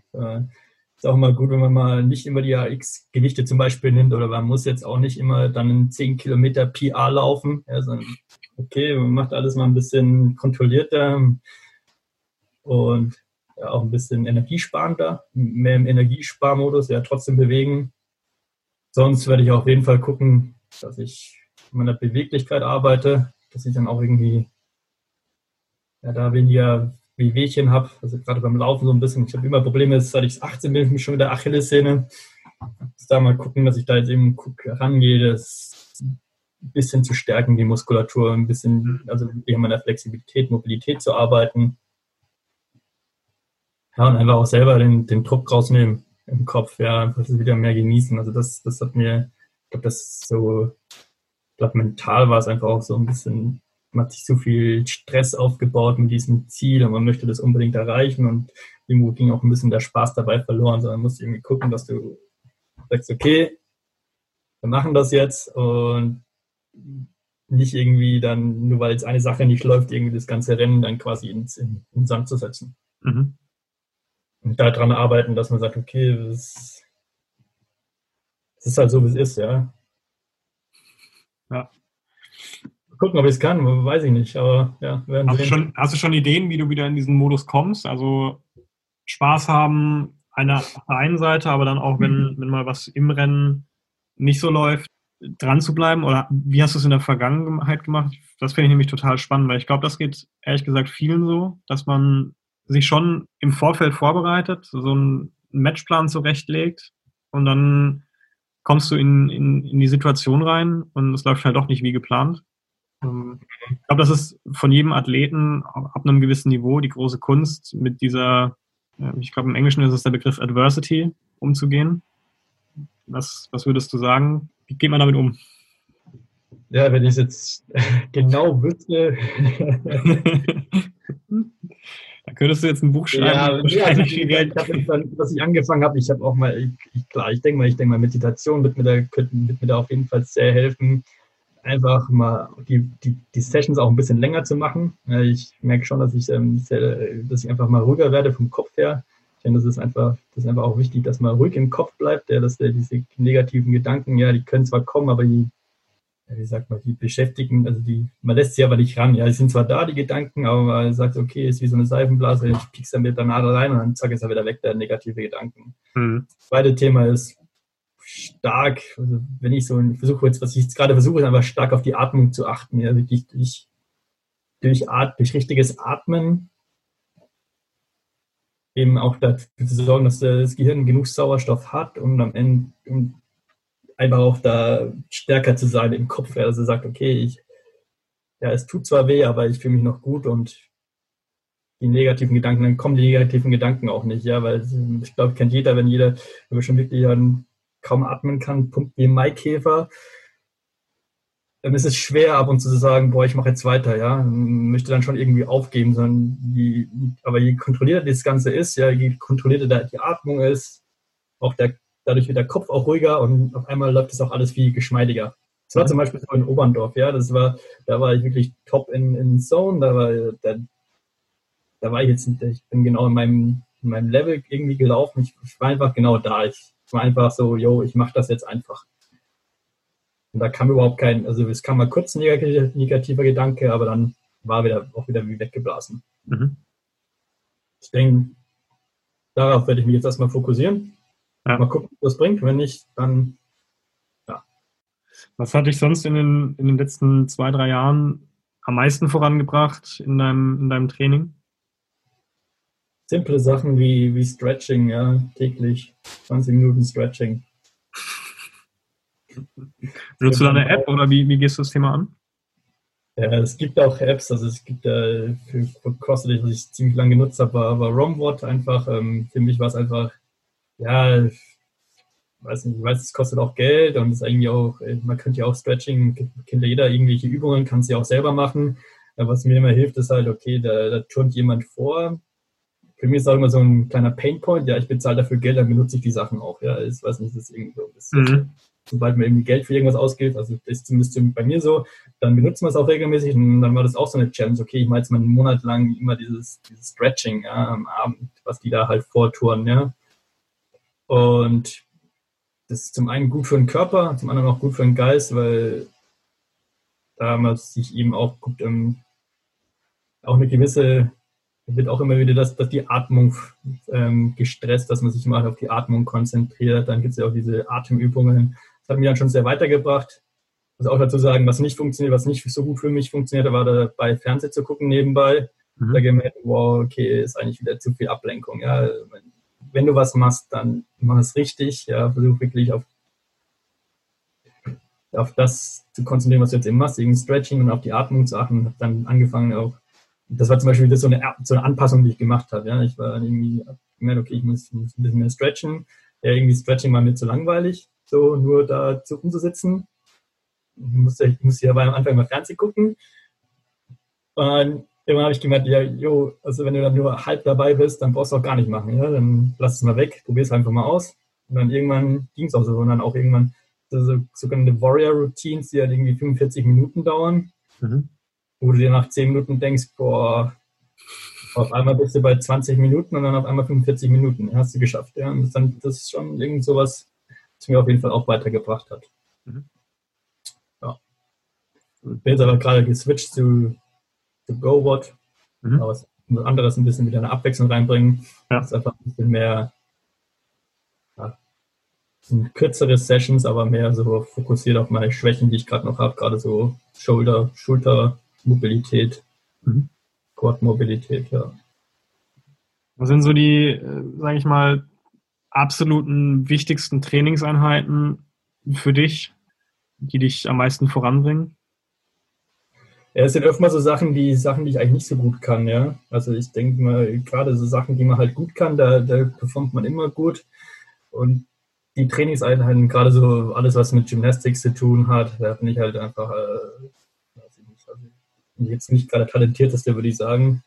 Ist auch immer gut, wenn man mal nicht immer die AX-Gewichte zum Beispiel nimmt oder man muss jetzt auch nicht immer dann einen 10 Kilometer PR laufen. Ja, sondern okay, man macht alles mal ein bisschen kontrollierter und ja, auch ein bisschen energiesparender, mehr im Energiesparmodus, ja, trotzdem bewegen. Sonst werde ich auf jeden Fall gucken, dass ich in meiner Beweglichkeit arbeite, dass ich dann auch irgendwie ja, da weniger Wehwehchen habe, also gerade beim Laufen so ein bisschen. Ich habe immer Probleme, seit ich 18 bin, ich schon wieder Achillessehne. Muss da mal gucken, dass ich da jetzt eben rangehe, das ein bisschen zu stärken, die Muskulatur, ein bisschen, also eher meiner Flexibilität, Mobilität zu arbeiten. Ja, und einfach auch selber den, den Druck rausnehmen im Kopf, ja, einfach wieder mehr genießen. Also das, das hat mir, ich glaube, das ist so, ich glaube, mental war es einfach auch so ein bisschen man hat sich zu viel Stress aufgebaut mit diesem Ziel und man möchte das unbedingt erreichen und irgendwo ging auch ein bisschen der Spaß dabei verloren, sondern musst irgendwie gucken, dass du sagst, okay, wir machen das jetzt und nicht irgendwie dann, nur weil jetzt eine Sache nicht läuft, irgendwie das ganze Rennen dann quasi ins, in, in den Sand zu setzen. Mhm. Und daran arbeiten, dass man sagt, okay, es ist halt so, wie es ist, ja. Ja. Gucken, ob ich es kann, weiß ich nicht, aber ja, werden hast, du schon, hast du schon Ideen, wie du wieder in diesen Modus kommst? Also Spaß haben einer, auf der einen Seite, aber dann auch, wenn, mhm. wenn mal was im Rennen nicht so läuft, dran zu bleiben? Oder wie hast du es in der Vergangenheit gemacht? Das finde ich nämlich total spannend, weil ich glaube, das geht ehrlich gesagt vielen so, dass man sich schon im Vorfeld vorbereitet, so einen Matchplan zurechtlegt und dann kommst du in, in, in die Situation rein und es läuft halt doch nicht wie geplant. Ähm, ich glaube, das ist von jedem Athleten ab einem gewissen Niveau die große Kunst, mit dieser, ich glaube, im Englischen ist es der Begriff Adversity, umzugehen. Was, was würdest du sagen? Wie geht man damit um? Ja, wenn ich es jetzt genau wüsste. da könntest du jetzt ein Buch schreiben. Ja, ja also ich, ich was ich angefangen habe, ich habe auch mal, ich, klar, ich denke mal, ich denke mal, Meditation wird mir da, wird mir da auf jeden Fall sehr helfen, einfach mal die, die, die Sessions auch ein bisschen länger zu machen. Ich merke schon, dass ich, ähm, sehr, dass ich einfach mal ruhiger werde vom Kopf her. Ich denke, das ist einfach, das ist einfach auch wichtig, dass man ruhig im Kopf bleibt, ja, dass der, diese negativen Gedanken, ja, die können zwar kommen, aber die, wie sagt man, die beschäftigen, also die, man lässt sie aber nicht ran. Ja, die sind zwar da, die Gedanken, aber man sagt, okay, ist wie so eine Seifenblase, ich piek's dann mit der Nadel rein und dann zack, ist er wieder weg, der negative Gedanken. Mhm. Das zweite Thema ist stark, also wenn ich so, versuche jetzt, was ich jetzt gerade versuche, ist einfach stark auf die Atmung zu achten, ja, wirklich durch, durch, At durch richtiges Atmen. Eben auch dafür zu sorgen, dass das Gehirn genug Sauerstoff hat, um am Ende um einfach auch da stärker zu sein im Kopf, also sagt, okay, ich, ja, es tut zwar weh, aber ich fühle mich noch gut und die negativen Gedanken, dann kommen die negativen Gedanken auch nicht, ja, weil ich glaube, kennt jeder, wenn jeder, wenn man schon wirklich kaum atmen kann, pumpt wie Maikäfer, dann ist es schwer ab und zu zu sagen, boah, ich mache jetzt weiter, ja, möchte dann schon irgendwie aufgeben, sondern die, aber je kontrollierter das Ganze ist, ja, je kontrollierter die Atmung ist, auch der, dadurch wird der Kopf auch ruhiger und auf einmal läuft es auch alles viel geschmeidiger. Das war zum Beispiel so in Oberndorf, ja, das war, da war ich wirklich top in, in Zone, da war, da, da war ich jetzt, ich bin genau in meinem, in meinem Level irgendwie gelaufen, ich, ich war einfach genau da, ich war einfach so, yo, ich mache das jetzt einfach. Und da kam überhaupt kein, also es kam mal kurz ein negativer Gedanke, aber dann war wieder auch wieder wie weggeblasen. Mhm. Ich denke, darauf werde ich mich jetzt erstmal fokussieren. Ja. Mal gucken, was das bringt. Wenn nicht, dann ja. Was hat dich sonst in den, in den letzten zwei, drei Jahren am meisten vorangebracht in deinem, in deinem Training? Simple Sachen wie, wie Stretching, ja, täglich 20 Minuten Stretching. Nutzt du da eine App oder wie, wie gehst du das Thema an? Ja, es gibt auch Apps, also es gibt äh, für, für CrossFit, was ich ziemlich lange genutzt habe, war, war Romwot einfach. Ähm, für mich war es einfach, ja, ich weiß nicht, ich weiß, es kostet auch Geld und es ist eigentlich auch, äh, man könnte ja auch Stretching, kennt ja jeder irgendwelche Übungen, kann es ja auch selber machen. Was mir immer hilft, ist halt, okay, da, da turnt jemand vor. Für mich ist auch immer so ein kleiner Painpoint, ja, ich bezahle dafür Geld, dann benutze ich die Sachen auch. Ja, ich weiß nicht, das ist irgendwie so. Mhm sobald man irgendwie Geld für irgendwas ausgibt, also das ist zumindest bei mir so, dann benutzt man es auch regelmäßig und dann war das auch so eine Challenge, okay, ich mache jetzt mal einen Monat lang immer dieses, dieses Stretching ja, am Abend, was die da halt vortouren, ja. Und das ist zum einen gut für den Körper, zum anderen auch gut für den Geist, weil da man sich eben auch guckt, ähm, auch eine gewisse, wird auch immer wieder das, dass die Atmung ähm, gestresst, dass man sich immer auf die Atmung konzentriert. Dann gibt es ja auch diese Atemübungen, das hat mich dann schon sehr weitergebracht. Also auch dazu sagen, was nicht funktioniert, was nicht so gut für mich funktionierte, war dabei Fernsehen zu gucken nebenbei. Mhm. Da gemerkt, wow, okay, ist eigentlich wieder zu viel Ablenkung. Ja, wenn du was machst, dann mach es richtig. Ja, versuch wirklich auf, auf das zu konzentrieren, was du jetzt eben machst, eben Stretching und auf die Atmung zu achten. Habe dann angefangen auch, das war zum Beispiel das so eine, so eine Anpassung, die ich gemacht habe. Ja, ich war irgendwie gemerkt, okay, ich muss, muss ein bisschen mehr stretchen. Ja, irgendwie Stretching war mir zu langweilig so nur da zu umzusetzen. Ich musste, ich musste ja am Anfang mal Fernsehen gucken. Und irgendwann habe ich gemerkt, ja, jo, also wenn du dann nur halb dabei bist, dann brauchst du auch gar nicht machen. Ja? Dann lass es mal weg, probier es einfach mal aus. Und dann irgendwann ging es auch so. Und dann auch irgendwann so sogenannte Warrior-Routines, die halt irgendwie 45 Minuten dauern, mhm. Wo du dir nach 10 Minuten denkst, boah, auf einmal bist du bei 20 Minuten und dann auf einmal 45 Minuten. Hast du geschafft. Ja? Und das, dann, das ist schon irgend sowas, was mir auf jeden Fall auch weitergebracht hat. Mhm. Ja. Ich bin jetzt aber gerade geswitcht zu, zu GoWatt. Mhm. Aber was anderes ein bisschen wieder eine Abwechslung reinbringen. Ja. Das ist einfach ein bisschen mehr ja, sind kürzere Sessions, aber mehr so fokussiert auf meine Schwächen, die ich gerade noch habe, gerade so Schulter, Schultermobilität. Mhm. Quad-Mobilität, ja. Was sind so die, äh, sage ich mal, absoluten wichtigsten Trainingseinheiten für dich, die dich am meisten voranbringen? Ja, es sind öfter so Sachen, die Sachen, die ich eigentlich nicht so gut kann, ja. Also ich denke mal, gerade so Sachen, die man halt gut kann, da, da performt man immer gut. Und die Trainingseinheiten, gerade so alles, was mit Gymnastics zu tun hat, da bin ich halt einfach äh, jetzt nicht gerade talentierteste, würde ich sagen.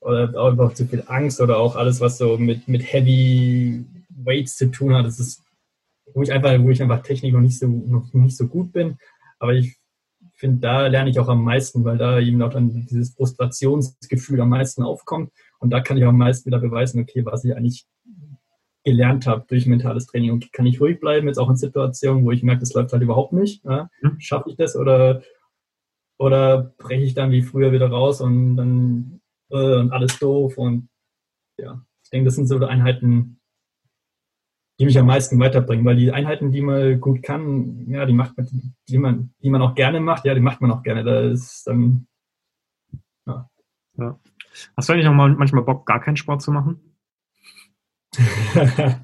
Oder auch einfach zu viel Angst oder auch alles, was so mit, mit Heavy Weights zu tun hat. Das ist, wo ich einfach, wo ich einfach Technik noch nicht so, noch nicht so gut bin. Aber ich finde, da lerne ich auch am meisten, weil da eben auch dann dieses Frustrationsgefühl am meisten aufkommt. Und da kann ich auch am meisten wieder beweisen, okay, was ich eigentlich gelernt habe durch mentales Training. Und kann ich ruhig bleiben, jetzt auch in Situationen, wo ich merke, das läuft halt überhaupt nicht. Ja? Mhm. Schaffe ich das oder oder breche ich dann wie früher wieder raus und dann äh, und alles doof und ja, ich denke, das sind so die Einheiten, die mich am meisten weiterbringen, weil die Einheiten, die man gut kann, ja, die macht man, die man, die man auch gerne macht, ja, die macht man auch gerne. Da ist dann, ja. ja. Hast du eigentlich auch mal manchmal Bock, gar keinen Sport zu machen?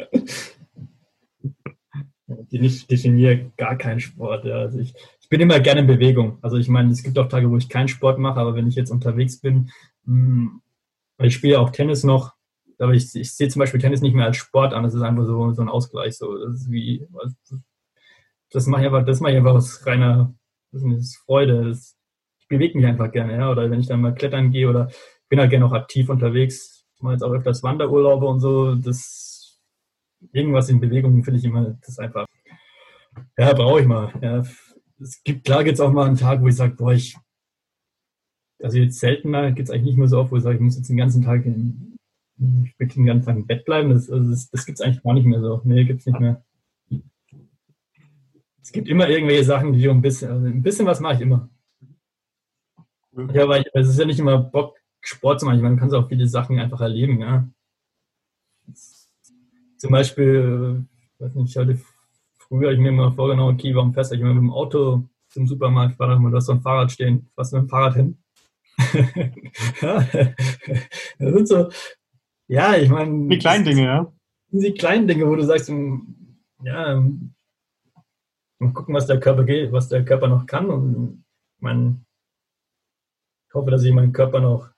ich definiere gar keinen Sport. Ja. Also ich, ich bin immer gerne in Bewegung. Also ich meine, es gibt auch Tage, wo ich keinen Sport mache, aber wenn ich jetzt unterwegs bin, hm, weil ich spiele auch Tennis noch, aber ich, ich sehe zum Beispiel Tennis nicht mehr als Sport an, das ist einfach so, so ein Ausgleich. So. Das ist wie, das mache ich einfach, das mache ich einfach aus reiner das ist Freude. Das, ich bewege mich einfach gerne, ja. Oder wenn ich dann mal klettern gehe oder bin halt gerne auch aktiv unterwegs, ich mache jetzt auch öfters Wanderurlaube und so, das irgendwas in Bewegung finde ich immer, das ist einfach, ja, brauche ich mal. Ja, es gibt, klar gibt es auch mal einen Tag, wo ich sage, boah, ich, also jetzt seltener, gibt es eigentlich nicht mehr so oft, wo ich sage, ich muss jetzt den ganzen Tag in, ich will den ganzen Tag im Bett bleiben. Das, also das, das gibt es eigentlich gar nicht mehr so. Nee, gibt es nicht mehr. Es gibt immer irgendwelche Sachen, die ein bisschen, also ein bisschen was mache ich immer. Ja, weil es ist ja nicht immer Bock, Sport zu machen. Man kann so auch viele Sachen einfach erleben, ja. Zum Beispiel, weiß nicht, ich hatte früher ich mir immer vorgenommen, okay, warum fährst du mit dem Auto zum Supermarkt? War mal, du hast so ein Fahrrad stehen, fährst du mit dem Fahrrad hin? ja, das sind so, ja, ich meine. Die kleinen Dinge, ja. Die kleinen Dinge, wo du sagst, ja, mal gucken, was der Körper geht, was der Körper noch kann. Und mein, ich hoffe, dass ich meinen Körper noch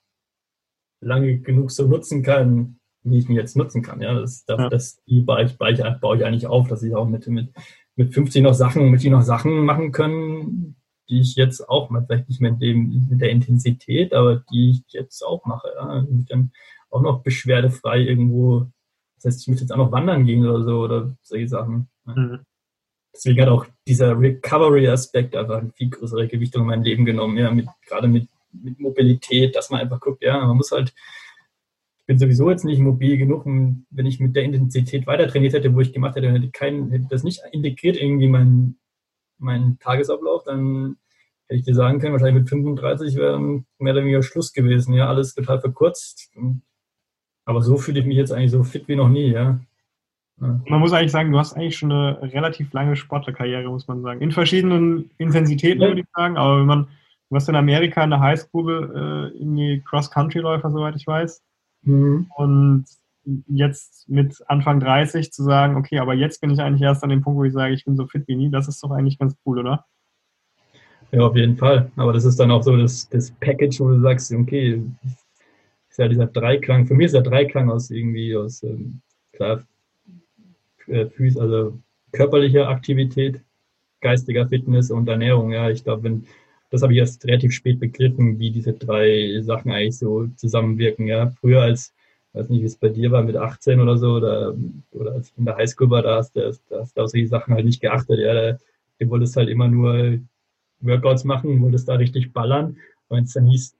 lange genug so nutzen kann, wie ich ihn jetzt nutzen kann. Ja, das, das, ja. das die baue ich, baue, ich, baue ich eigentlich auf, dass ich auch mit, mit, mit 50 noch Sachen, mit die noch Sachen machen können, die ich jetzt auch, vielleicht nicht mit, dem, mit der Intensität, aber die ich jetzt auch mache. Ja. Und dann auch noch beschwerdefrei irgendwo, das heißt, ich muss jetzt auch noch wandern gehen oder so oder solche Sachen. Mhm. Deswegen hat auch dieser Recovery-Aspekt einfach eine viel größere Gewichtung in mein Leben genommen, ja, mit, gerade mit, mit Mobilität, dass man einfach guckt, ja, man muss halt bin sowieso jetzt nicht mobil genug, und wenn ich mit der Intensität weiter trainiert hätte, wo ich gemacht hätte, hätte, kein, hätte das nicht integriert irgendwie meinen mein Tagesablauf, dann hätte ich dir sagen können, wahrscheinlich mit 35 wäre mehr oder weniger Schluss gewesen, ja, alles total verkürzt. Aber so fühle ich mich jetzt eigentlich so fit wie noch nie, ja. ja. Man muss eigentlich sagen, du hast eigentlich schon eine relativ lange Sportlerkarriere, muss man sagen. In verschiedenen Intensitäten, ja. würde ich sagen, aber wenn man, du warst in Amerika in der Highschool äh, irgendwie Cross-Country-Läufer, soweit ich weiß. Mhm. Und jetzt mit Anfang 30 zu sagen, okay, aber jetzt bin ich eigentlich erst an dem Punkt, wo ich sage, ich bin so fit wie nie, das ist doch eigentlich ganz cool, oder? Ja, auf jeden Fall. Aber das ist dann auch so das, das Package, wo du sagst, okay, ist ja dieser Dreiklang, für mich ist der Dreiklang aus irgendwie aus, ähm, klar, äh, Füß, also körperlicher Aktivität, geistiger Fitness und Ernährung. Ja, ich glaube, wenn das habe ich erst relativ spät begriffen, wie diese drei Sachen eigentlich so zusammenwirken. Ja, früher als, weiß nicht, wie es bei dir war, mit 18 oder so, oder, oder als ich in der Highschool war, da hast du, da hast du auf solche Sachen halt nicht geachtet. Ja, da, du wolltest halt immer nur Workouts machen, wolltest da richtig ballern. Und wenn es dann hieß,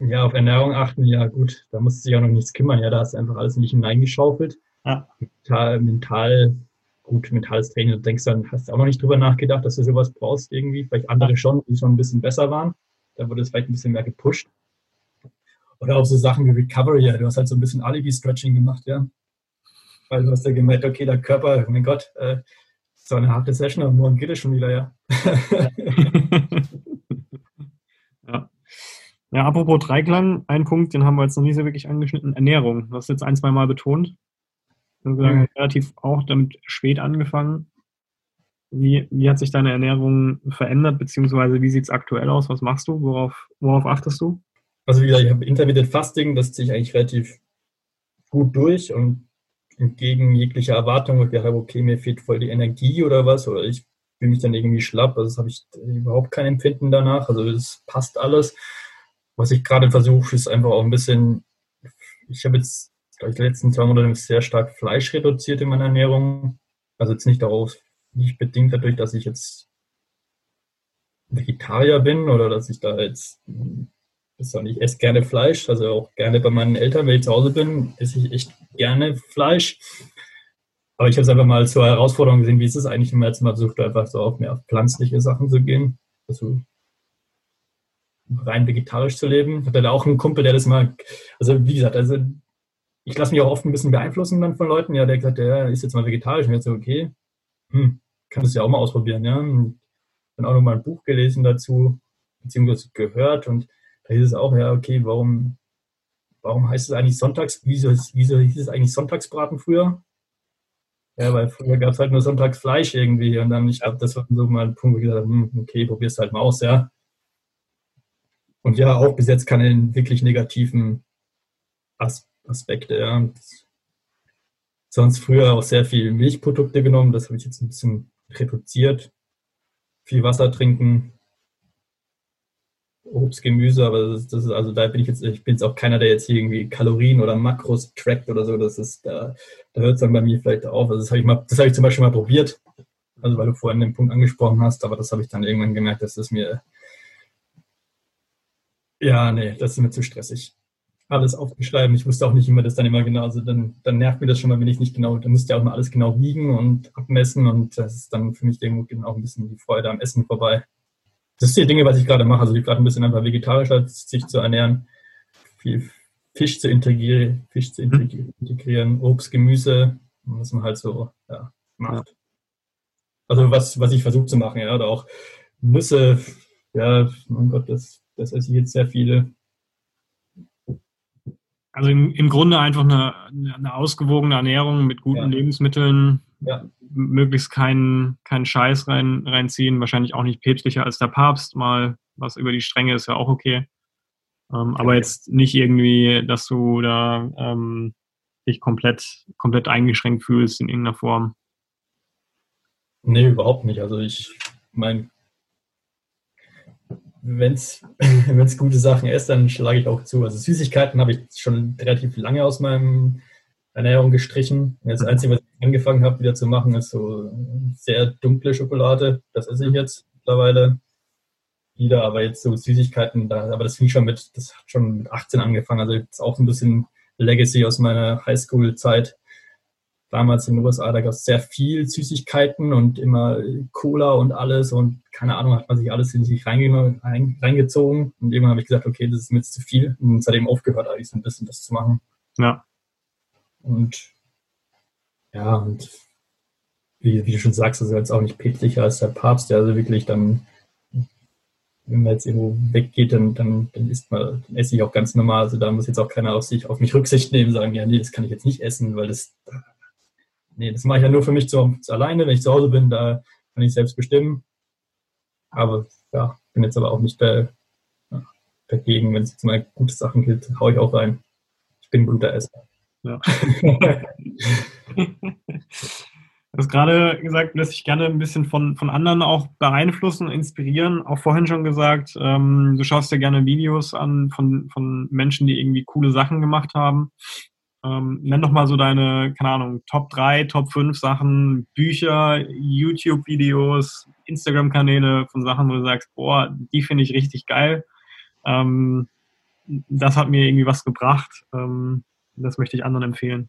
ja, auf Ernährung achten, ja gut, da musst du dich auch noch nichts kümmern. Ja, da hast du einfach alles nicht hineingeschaufelt. Ja. Mental, mental gut, mentales Training. Du denkst dann, hast du auch noch nicht drüber nachgedacht, dass du sowas brauchst irgendwie. Vielleicht andere schon, die schon ein bisschen besser waren. Da wurde es vielleicht ein bisschen mehr gepusht. Oder auch so Sachen wie Recovery. Ja, du hast halt so ein bisschen Alibi-Stretching gemacht, ja. Weil du hast ja gemerkt, okay, der Körper, mein Gott, äh, so eine harte Session, aber morgen geht es schon wieder, ja. ja. Ja, apropos Dreiklang, ein Punkt, den haben wir jetzt noch nie so wirklich angeschnitten, Ernährung. Du hast jetzt ein, zwei Mal betont. Sozusagen mhm. relativ auch damit spät angefangen. Wie, wie hat sich deine Ernährung verändert, beziehungsweise wie sieht es aktuell aus? Was machst du? Worauf, worauf achtest du? Also wie gesagt, ich habe Intermittent Fasting, das ziehe ich eigentlich relativ gut durch und entgegen jeglicher Erwartung, wo ich habe, okay, mir fehlt voll die Energie oder was, oder ich fühle mich dann irgendwie schlapp, also das habe ich überhaupt kein Empfinden danach, also es passt alles. Was ich gerade versuche, ist einfach auch ein bisschen, ich habe jetzt ich, die letzten zwei Monate sehr stark Fleisch reduziert in meiner Ernährung. Also jetzt nicht darauf, nicht bedingt dadurch, dass ich jetzt Vegetarier bin oder dass ich da jetzt, ich esse gerne Fleisch, also auch gerne bei meinen Eltern, wenn ich zu Hause bin, esse ich echt gerne Fleisch. Aber ich habe es einfach mal zur Herausforderung gesehen, wie ist es eigentlich, wenn man jetzt mal versucht, einfach so auf mehr auf pflanzliche Sachen zu gehen. Also rein vegetarisch zu leben. Ich hatte da auch einen Kumpel, der das mal, also wie gesagt, also ich lasse mich auch oft ein bisschen beeinflussen dann von Leuten, ja, der gesagt, der ist jetzt mal vegetarisch und jetzt so, okay, hm, kann das ja auch mal ausprobieren, ja. Dann auch noch mal ein Buch gelesen dazu, beziehungsweise gehört und da hieß es auch, ja, okay, warum, warum heißt es eigentlich Sonntags, wieso, wieso hieß es eigentlich Sonntagsbraten früher? Ja, weil früher gab es halt nur Sonntagsfleisch irgendwie und dann, ich glaube, das war so mal ein Punkt, wo ich gesagt habe, hm, okay, probier's halt mal aus, ja. Und ja, auch bis jetzt keine wirklich negativen Aspekte Aspekte. Ja. Sonst früher auch sehr viel Milchprodukte genommen, das habe ich jetzt ein bisschen reduziert. Viel Wasser trinken, Obst, Gemüse, aber das, das, ist, also da bin ich jetzt, ich bin jetzt auch keiner, der jetzt hier irgendwie Kalorien oder Makros trackt oder so. Das ist, da, da hört es dann bei mir vielleicht auf. Also das habe ich mal, das habe ich zum Beispiel mal probiert. Also weil du vorhin den Punkt angesprochen hast, aber das habe ich dann irgendwann gemerkt, dass das mir ja, nee, das ist mir zu stressig alles aufgeschrieben. Ich wusste auch nicht immer das dann immer genau. Also dann, dann nervt mir das schon mal, wenn ich nicht genau, dann musst du ja auch mal alles genau wiegen und abmessen und das ist dann für mich irgendwo auch ein bisschen die Freude am Essen vorbei. Das sind die Dinge, was ich gerade mache. Also ich gerade ein bisschen einfach vegetarischer sich zu ernähren, viel Fisch zu integrieren, Fisch zu mhm. integrieren, Obst, Gemüse, was man halt so ja, macht. Also was, was ich versuche zu machen, ja, oder auch Nüsse, ja, mein Gott, das, das esse ich jetzt sehr viele. Also im, im Grunde einfach eine, eine ausgewogene Ernährung mit guten ja. Lebensmitteln, ja. möglichst keinen keinen Scheiß rein, reinziehen, wahrscheinlich auch nicht päpstlicher als der Papst, mal was über die Stränge ist ja auch okay. Ähm, aber jetzt nicht irgendwie, dass du da ähm, dich komplett, komplett eingeschränkt fühlst in irgendeiner Form. Nee, überhaupt nicht. Also ich meine, wenn es gute Sachen ist, dann schlage ich auch zu. Also Süßigkeiten habe ich schon relativ lange aus meinem Ernährung gestrichen. Das Einzige, was ich angefangen habe, wieder zu machen, ist so sehr dunkle Schokolade. Das esse ich jetzt mittlerweile wieder, aber jetzt so Süßigkeiten, da, aber das fing schon mit, das hat schon mit 18 angefangen. Also jetzt auch ein bisschen Legacy aus meiner Highschool-Zeit damals in den USA, da gab es sehr viel Süßigkeiten und immer Cola und alles und keine Ahnung, hat man sich alles in sich reingezogen. Und irgendwann habe ich gesagt, okay, das ist mir jetzt zu viel. Und seitdem aufgehört, eigentlich so ein bisschen das zu machen. Ja. Und ja, und wie, wie du schon sagst, das ist jetzt auch nicht päpstlicher als der Papst, der also wirklich dann, wenn man jetzt irgendwo weggeht, dann, dann, dann isst man, dann esse ich auch ganz normal. Also da muss jetzt auch keiner auf sich, auf mich Rücksicht nehmen, sagen, ja, nee, das kann ich jetzt nicht essen, weil das nee, das mache ich ja nur für mich zu, zu alleine. Wenn ich zu Hause bin, da kann ich selbst bestimmen. Aber ja, bin jetzt aber auch nicht der, ja, dagegen, wenn es jetzt mal gute Sachen gibt, haue ich auch rein. Ich bin ein guter Esser. Ja. Du hast gerade gesagt, dass ich gerne ein bisschen von, von anderen auch beeinflussen, inspirieren. Auch vorhin schon gesagt, ähm, du schaust dir gerne Videos an von, von Menschen, die irgendwie coole Sachen gemacht haben. Ähm, nenn doch mal so deine, keine Ahnung, Top 3, Top 5 Sachen, Bücher, YouTube-Videos, Instagram-Kanäle von Sachen, wo du sagst, boah, die finde ich richtig geil. Ähm, das hat mir irgendwie was gebracht. Ähm, das möchte ich anderen empfehlen.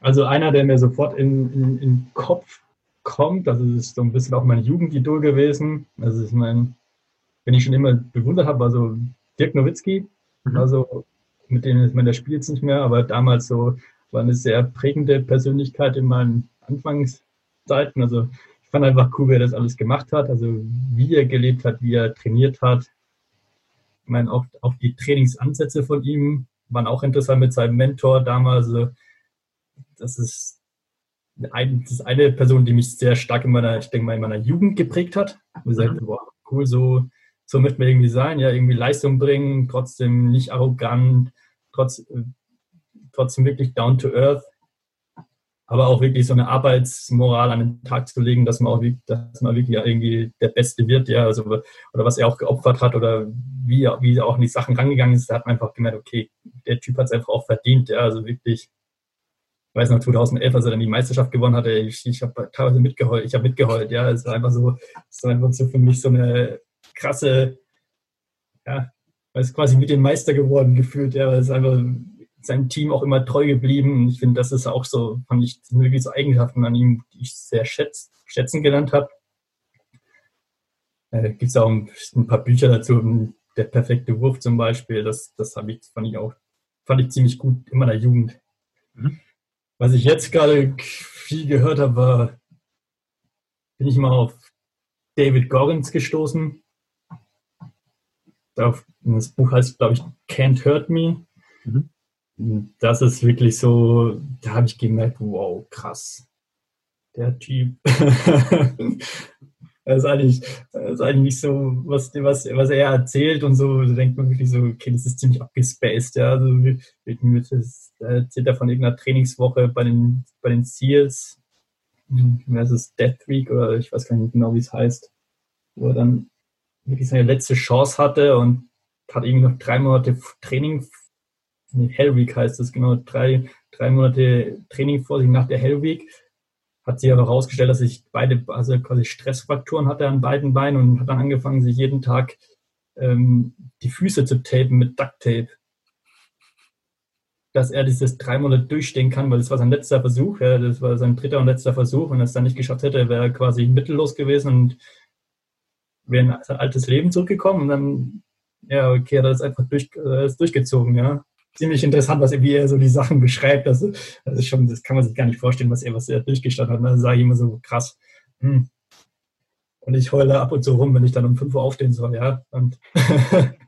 Also einer, der mir sofort in, den Kopf kommt, also das ist so ein bisschen auch mein Jugendidol gewesen. Also ist mein, wenn ich schon immer bewundert habe, war so Dirk Nowitzki. Mhm. Also mit dem ich meine, der spielt jetzt nicht mehr, aber damals so war eine sehr prägende Persönlichkeit in meinen Anfangszeiten. Also ich fand einfach cool, wie er das alles gemacht hat, also wie er gelebt hat, wie er trainiert hat. Ich meine, auch, auch die Trainingsansätze von ihm waren auch interessant mit seinem Mentor damals. Also das ist, ein, das ist eine Person, die mich sehr stark in meiner, ich denke mal, in meiner Jugend geprägt hat. Und gesagt, mhm. boah, cool, so, so möchte man irgendwie sein, ja, irgendwie Leistung bringen, trotzdem nicht arrogant, trotz, trotzdem wirklich down to earth, aber auch wirklich so eine Arbeitsmoral an den Tag zu legen, dass man auch dass man wirklich irgendwie der Beste wird, ja, also, oder was er auch geopfert hat oder wie, wie er auch in die Sachen rangegangen ist, da hat man einfach gemerkt, okay, der Typ hat es einfach auch verdient, ja, also wirklich. Ich weiß noch, 2011, als er dann die Meisterschaft gewonnen hatte, ich, ich habe teilweise mitgeheult, ich habe mitgeheult, ja, es war einfach so, es war einfach so für mich so eine krasse, ja, er ist quasi mit dem Meister geworden gefühlt, er ist einfach seinem Team auch immer treu geblieben. Ich finde, das ist auch so, fand ich, wirklich so Eigenschaften an ihm, die ich sehr schätz, schätzen gelernt habe. Äh, Gibt es auch ein, ein, paar Bücher dazu, der perfekte Wurf zum Beispiel, das, das habe ich, fand ich auch, fand ich ziemlich gut in meiner Jugend. Mhm. Was ich jetzt gerade viel gehört habe, war, bin ich mal auf David Gorens gestoßen. Das Buch heißt, glaube ich, Can't Hurt Me. Mhm. Das ist wirklich so, da habe ich gemerkt, wow, krass. Der Typ. das ist eigentlich, das ist eigentlich nicht so, was, was, was er erzählt und so, da denkt man wirklich so, okay, das ist ziemlich abgespaced, ja. Also, das, da erzählt er von irgendeiner Trainingswoche bei den, bei den Seals, das ist Death Week oder ich weiß gar nicht genau, wie es heißt, wo er dann wirklich seine letzte Chance hatte und hat irgendwie noch drei Monate Training, nee, Hell Week heißt das, genau, drei, drei Monate Training vor sich nach der Hell Week hat sich aber herausgestellt, dass ich beide, also quasi Stressfrakturen hatte an beiden Beinen und hat dann angefangen, sich jeden Tag ähm, die Füße zu tapen mit Ducktape. Dass er dieses drei Monate durchstehen kann, weil das war sein letzter Versuch, ja, das war sein dritter und letzter Versuch und er es dann nicht geschafft hätte, wäre er quasi mittellos gewesen und wäre in sein altes Leben zurückgekommen und dann, ja, okay, er hat das einfach durch, äh, ist durchgezogen, ja ziemlich interessant, was er, wie er so die Sachen beschreibt. Das, das ist schon, das kann man sich gar nicht vorstellen, was er, was er durchgestanden hat. Dann sage ich immer so krass. Hm. Und ich heule ab und zu rum, wenn ich dann um 5 Uhr aufstehen soll, ja. Und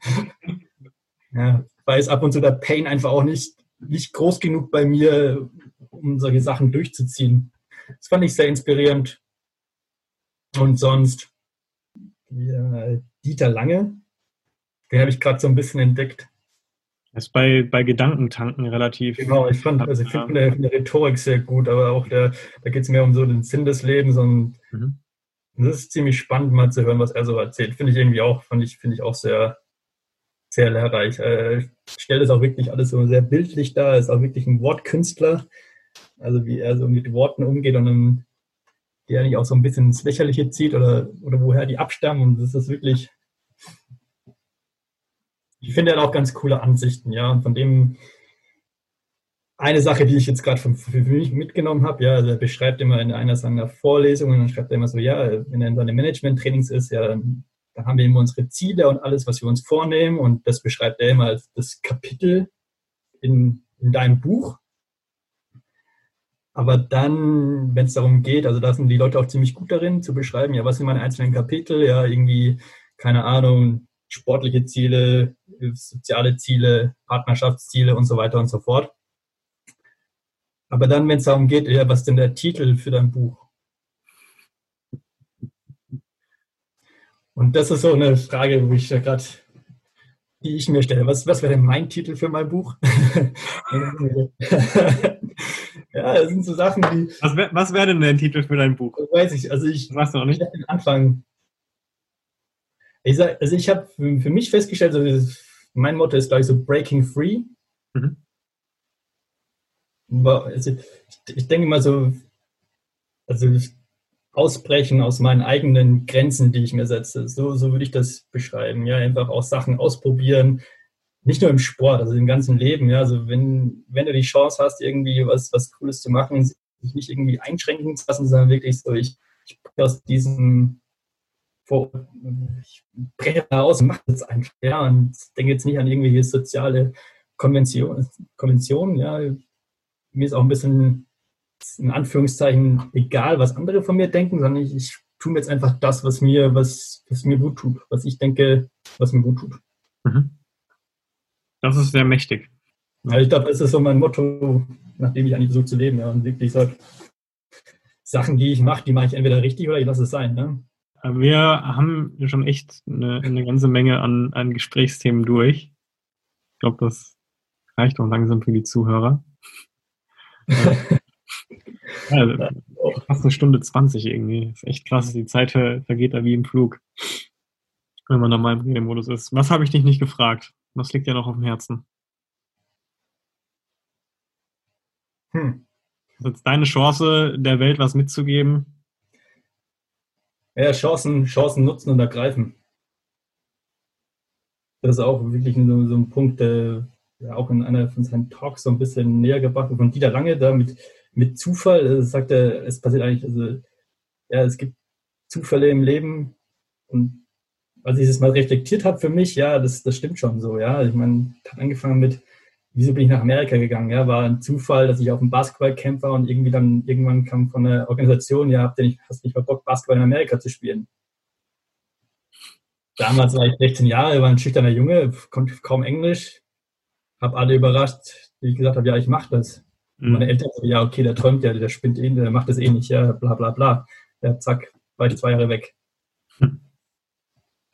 ja, weil es ab und zu der Pain einfach auch nicht, nicht groß genug bei mir, um solche Sachen durchzuziehen. Das fand ich sehr inspirierend. Und sonst, ja, Dieter Lange, den habe ich gerade so ein bisschen entdeckt. Das ist bei, bei Gedankentanken relativ. Genau, ich fand, also ich finde eine, Rhetorik sehr gut, aber auch der, da geht es mehr um so den Sinn des Lebens und mhm. das ist ziemlich spannend mal zu hören, was er so erzählt. Finde ich irgendwie auch, fand ich, finde ich auch sehr, sehr lehrreich. Äh, stellt es auch wirklich alles so sehr bildlich dar, ist auch wirklich ein Wortkünstler. Also wie er so mit Worten umgeht und dann die eigentlich auch so ein bisschen ins Lächerliche zieht oder, oder woher die abstammen. Und das ist wirklich, ich finde, hat auch ganz coole Ansichten, ja. Und von dem eine Sache, die ich jetzt gerade für mich mitgenommen habe, ja, also er beschreibt immer in einer seiner Vorlesungen, dann schreibt er immer so, ja, wenn er in seinen Management-Trainings ist, ja, dann, dann haben wir immer unsere Ziele und alles, was wir uns vornehmen. Und das beschreibt er immer als das Kapitel in, in deinem Buch. Aber dann, wenn es darum geht, also da sind die Leute auch ziemlich gut darin zu beschreiben, ja, was sind meine einzelnen Kapitel, ja, irgendwie, keine Ahnung, sportliche Ziele, soziale Ziele, Partnerschaftsziele und so weiter und so fort. Aber dann, wenn es darum geht, ja, was ist denn der Titel für dein Buch? Und das ist so eine Frage, wo ich ja gerade die ich mir stelle. Was, was wäre denn mein Titel für mein Buch? ja, das sind so Sachen, die. Was wäre was wär denn der Titel für dein Buch? Weiß ich. Also ich. Das weißt du noch nicht? Den Anfang. Ich sag, also ich habe für, für, mich festgestellt, also mein Motto ist gleich so Breaking Free. Mhm. Also ich, ich denke mal so, also ausbrechen aus meinen eigenen Grenzen, die ich mir setze. So, so würde ich das beschreiben. Ja, einfach auch Sachen ausprobieren. Nicht nur im Sport, also im ganzen Leben. Ja, also wenn, wenn du die Chance hast, irgendwie was, was Cooles zu machen, sich nicht irgendwie einschränken zu lassen, sondern wirklich so, ich, ich aus diesem vor, ich breche aus und mache das einfach, ja, und denke jetzt nicht an irgendwelche soziale Konventionen, Konventionen, ja. Mir ist auch ein bisschen in Anführungszeichen egal, was andere von mir denken, sondern ich, ich tue mir jetzt einfach das, was mir, was, was mir gut tut, was ich denke, was mir gut tut. Mhm. Das ist sehr mächtig. Ja, ich glaube, das ist so mein Motto, nachdem ich eigentlich versuche zu leben. Ja, und wirklich sage, Sachen, die ich mache, die mache ich entweder richtig oder ich lasse es sein. Ne? Wir haben schon echt eine, eine ganze Menge an, an Gesprächsthemen durch. Ich glaube, das reicht auch langsam für die Zuhörer. Ja, fast eine Stunde 20 irgendwie. Das ist echt krass. Die Zeit vergeht da wie im Flug. Wenn man normal im Redemodus ist. Was habe ich dich nicht gefragt? Was liegt dir noch auf dem Herzen? Hm. Das ist jetzt deine Chance, der Welt was mitzugeben. Ja, Chancen, Chancen nutzen und ergreifen. Das ist auch wirklich so, so ein Punkt, der auch in einer von seinen Talks so ein bisschen näher gebracht wird. Von Dieter Lange da mit mit Zufall, äh, sagt er, es passiert eigentlich, also ja, es gibt Zufälle im Leben und als ich das mal reflektiert habe für mich, ja, das, das stimmt schon so, ja. Ich meine, habe angefangen mit, wieso bin ich nach Amerika gegangen? Ja, war ein Zufall, dass ich auf dem Basketballcamp war und irgendwie dann irgendwann kam von der Organisation, ja, habt ihr nicht, hast nicht mal Bock, Basketball in Amerika zu spielen? Damals war ich 16 Jahre, war ein schüchterner Junge, konnte kaum Englisch, habe alle überrascht, ich gesagt habe, ja, ich mache das. Mhm. Meine Eltern so, ja, okay, der träumt ja, der spinnt eh, der macht das eh nicht, ja, bla bla bla. Ja, zack, war ich zwei Jahre weg. Mhm.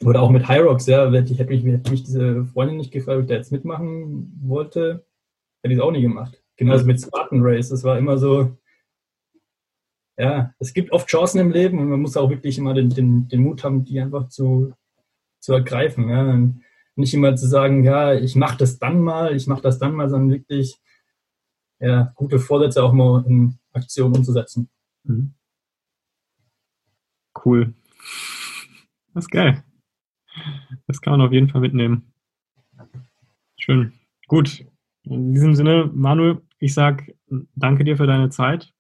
Oder auch mit Hyrox, ja, hätte ich, hätte mich, hätte mich diese Freundin nicht gefragt, ob ich da jetzt mitmachen wollte, hätte ich es auch nie gemacht. Genauso mit Spartan Race, das war immer so, ja, es gibt oft Chancen im Leben und man muss auch wirklich immer den, den, den Mut haben, die einfach zu, zu ergreifen. Ja. Und nicht immer zu sagen, ja, ich mache das dann mal, ich mache das dann mal, sondern wirklich ja, gute Vorsätze auch mal in Aktion umzusetzen. Mhm. Cool. Das ist geil. Das kann man auf jeden Fall mitnehmen. Schön. Gut. In diesem Sinne, Manuel, ich sag danke dir für deine Zeit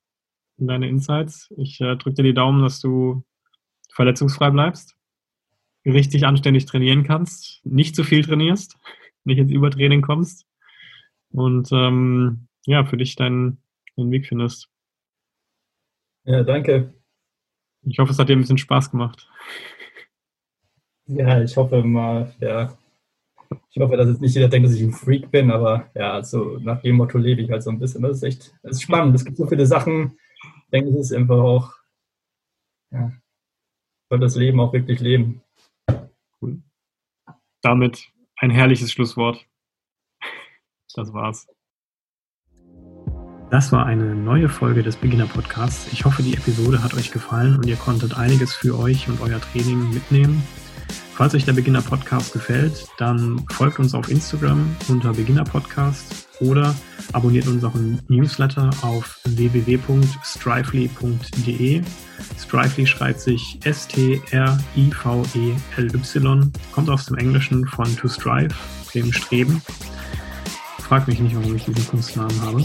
und deine Insights. Ich äh, drücke dir die Daumen, dass du verletzungsfrei bleibst, richtig anständig trainieren kannst, nicht zu viel trainierst, nicht ins Übertraining kommst und ähm, ja, für dich deinen, deinen Weg findest. Ja, danke. Ich hoffe, es hat dir ein bisschen Spaß gemacht. Ja, ich hoffe mal, ja. Ich hoffe, dass jetzt nicht jeder denkt, dass ich ein Freak bin, aber ja, so nach dem Motto lebe ich halt so ein bisschen. Das ist echt, das ist spannend. Es gibt so viele Sachen. Ich denke, es ist einfach auch, ja, soll das Leben auch wirklich leben. Cool. Damit ein herrliches Schlusswort. Das war's. Das war eine neue Folge des Beginner Podcasts. Ich hoffe, die Episode hat euch gefallen und ihr konntet einiges für euch und euer Training mitnehmen. Falls euch der Beginner Podcast gefällt, dann folgt uns auf Instagram unter Beginner Podcast oder abonniert unseren Newsletter auf www.strively.de. Strively schreibt sich S-T-R-I-V-E-L-Y, kommt aus dem Englischen von to strive, dem Streben. Fragt mich nicht, warum ich diesen Kunstnamen habe.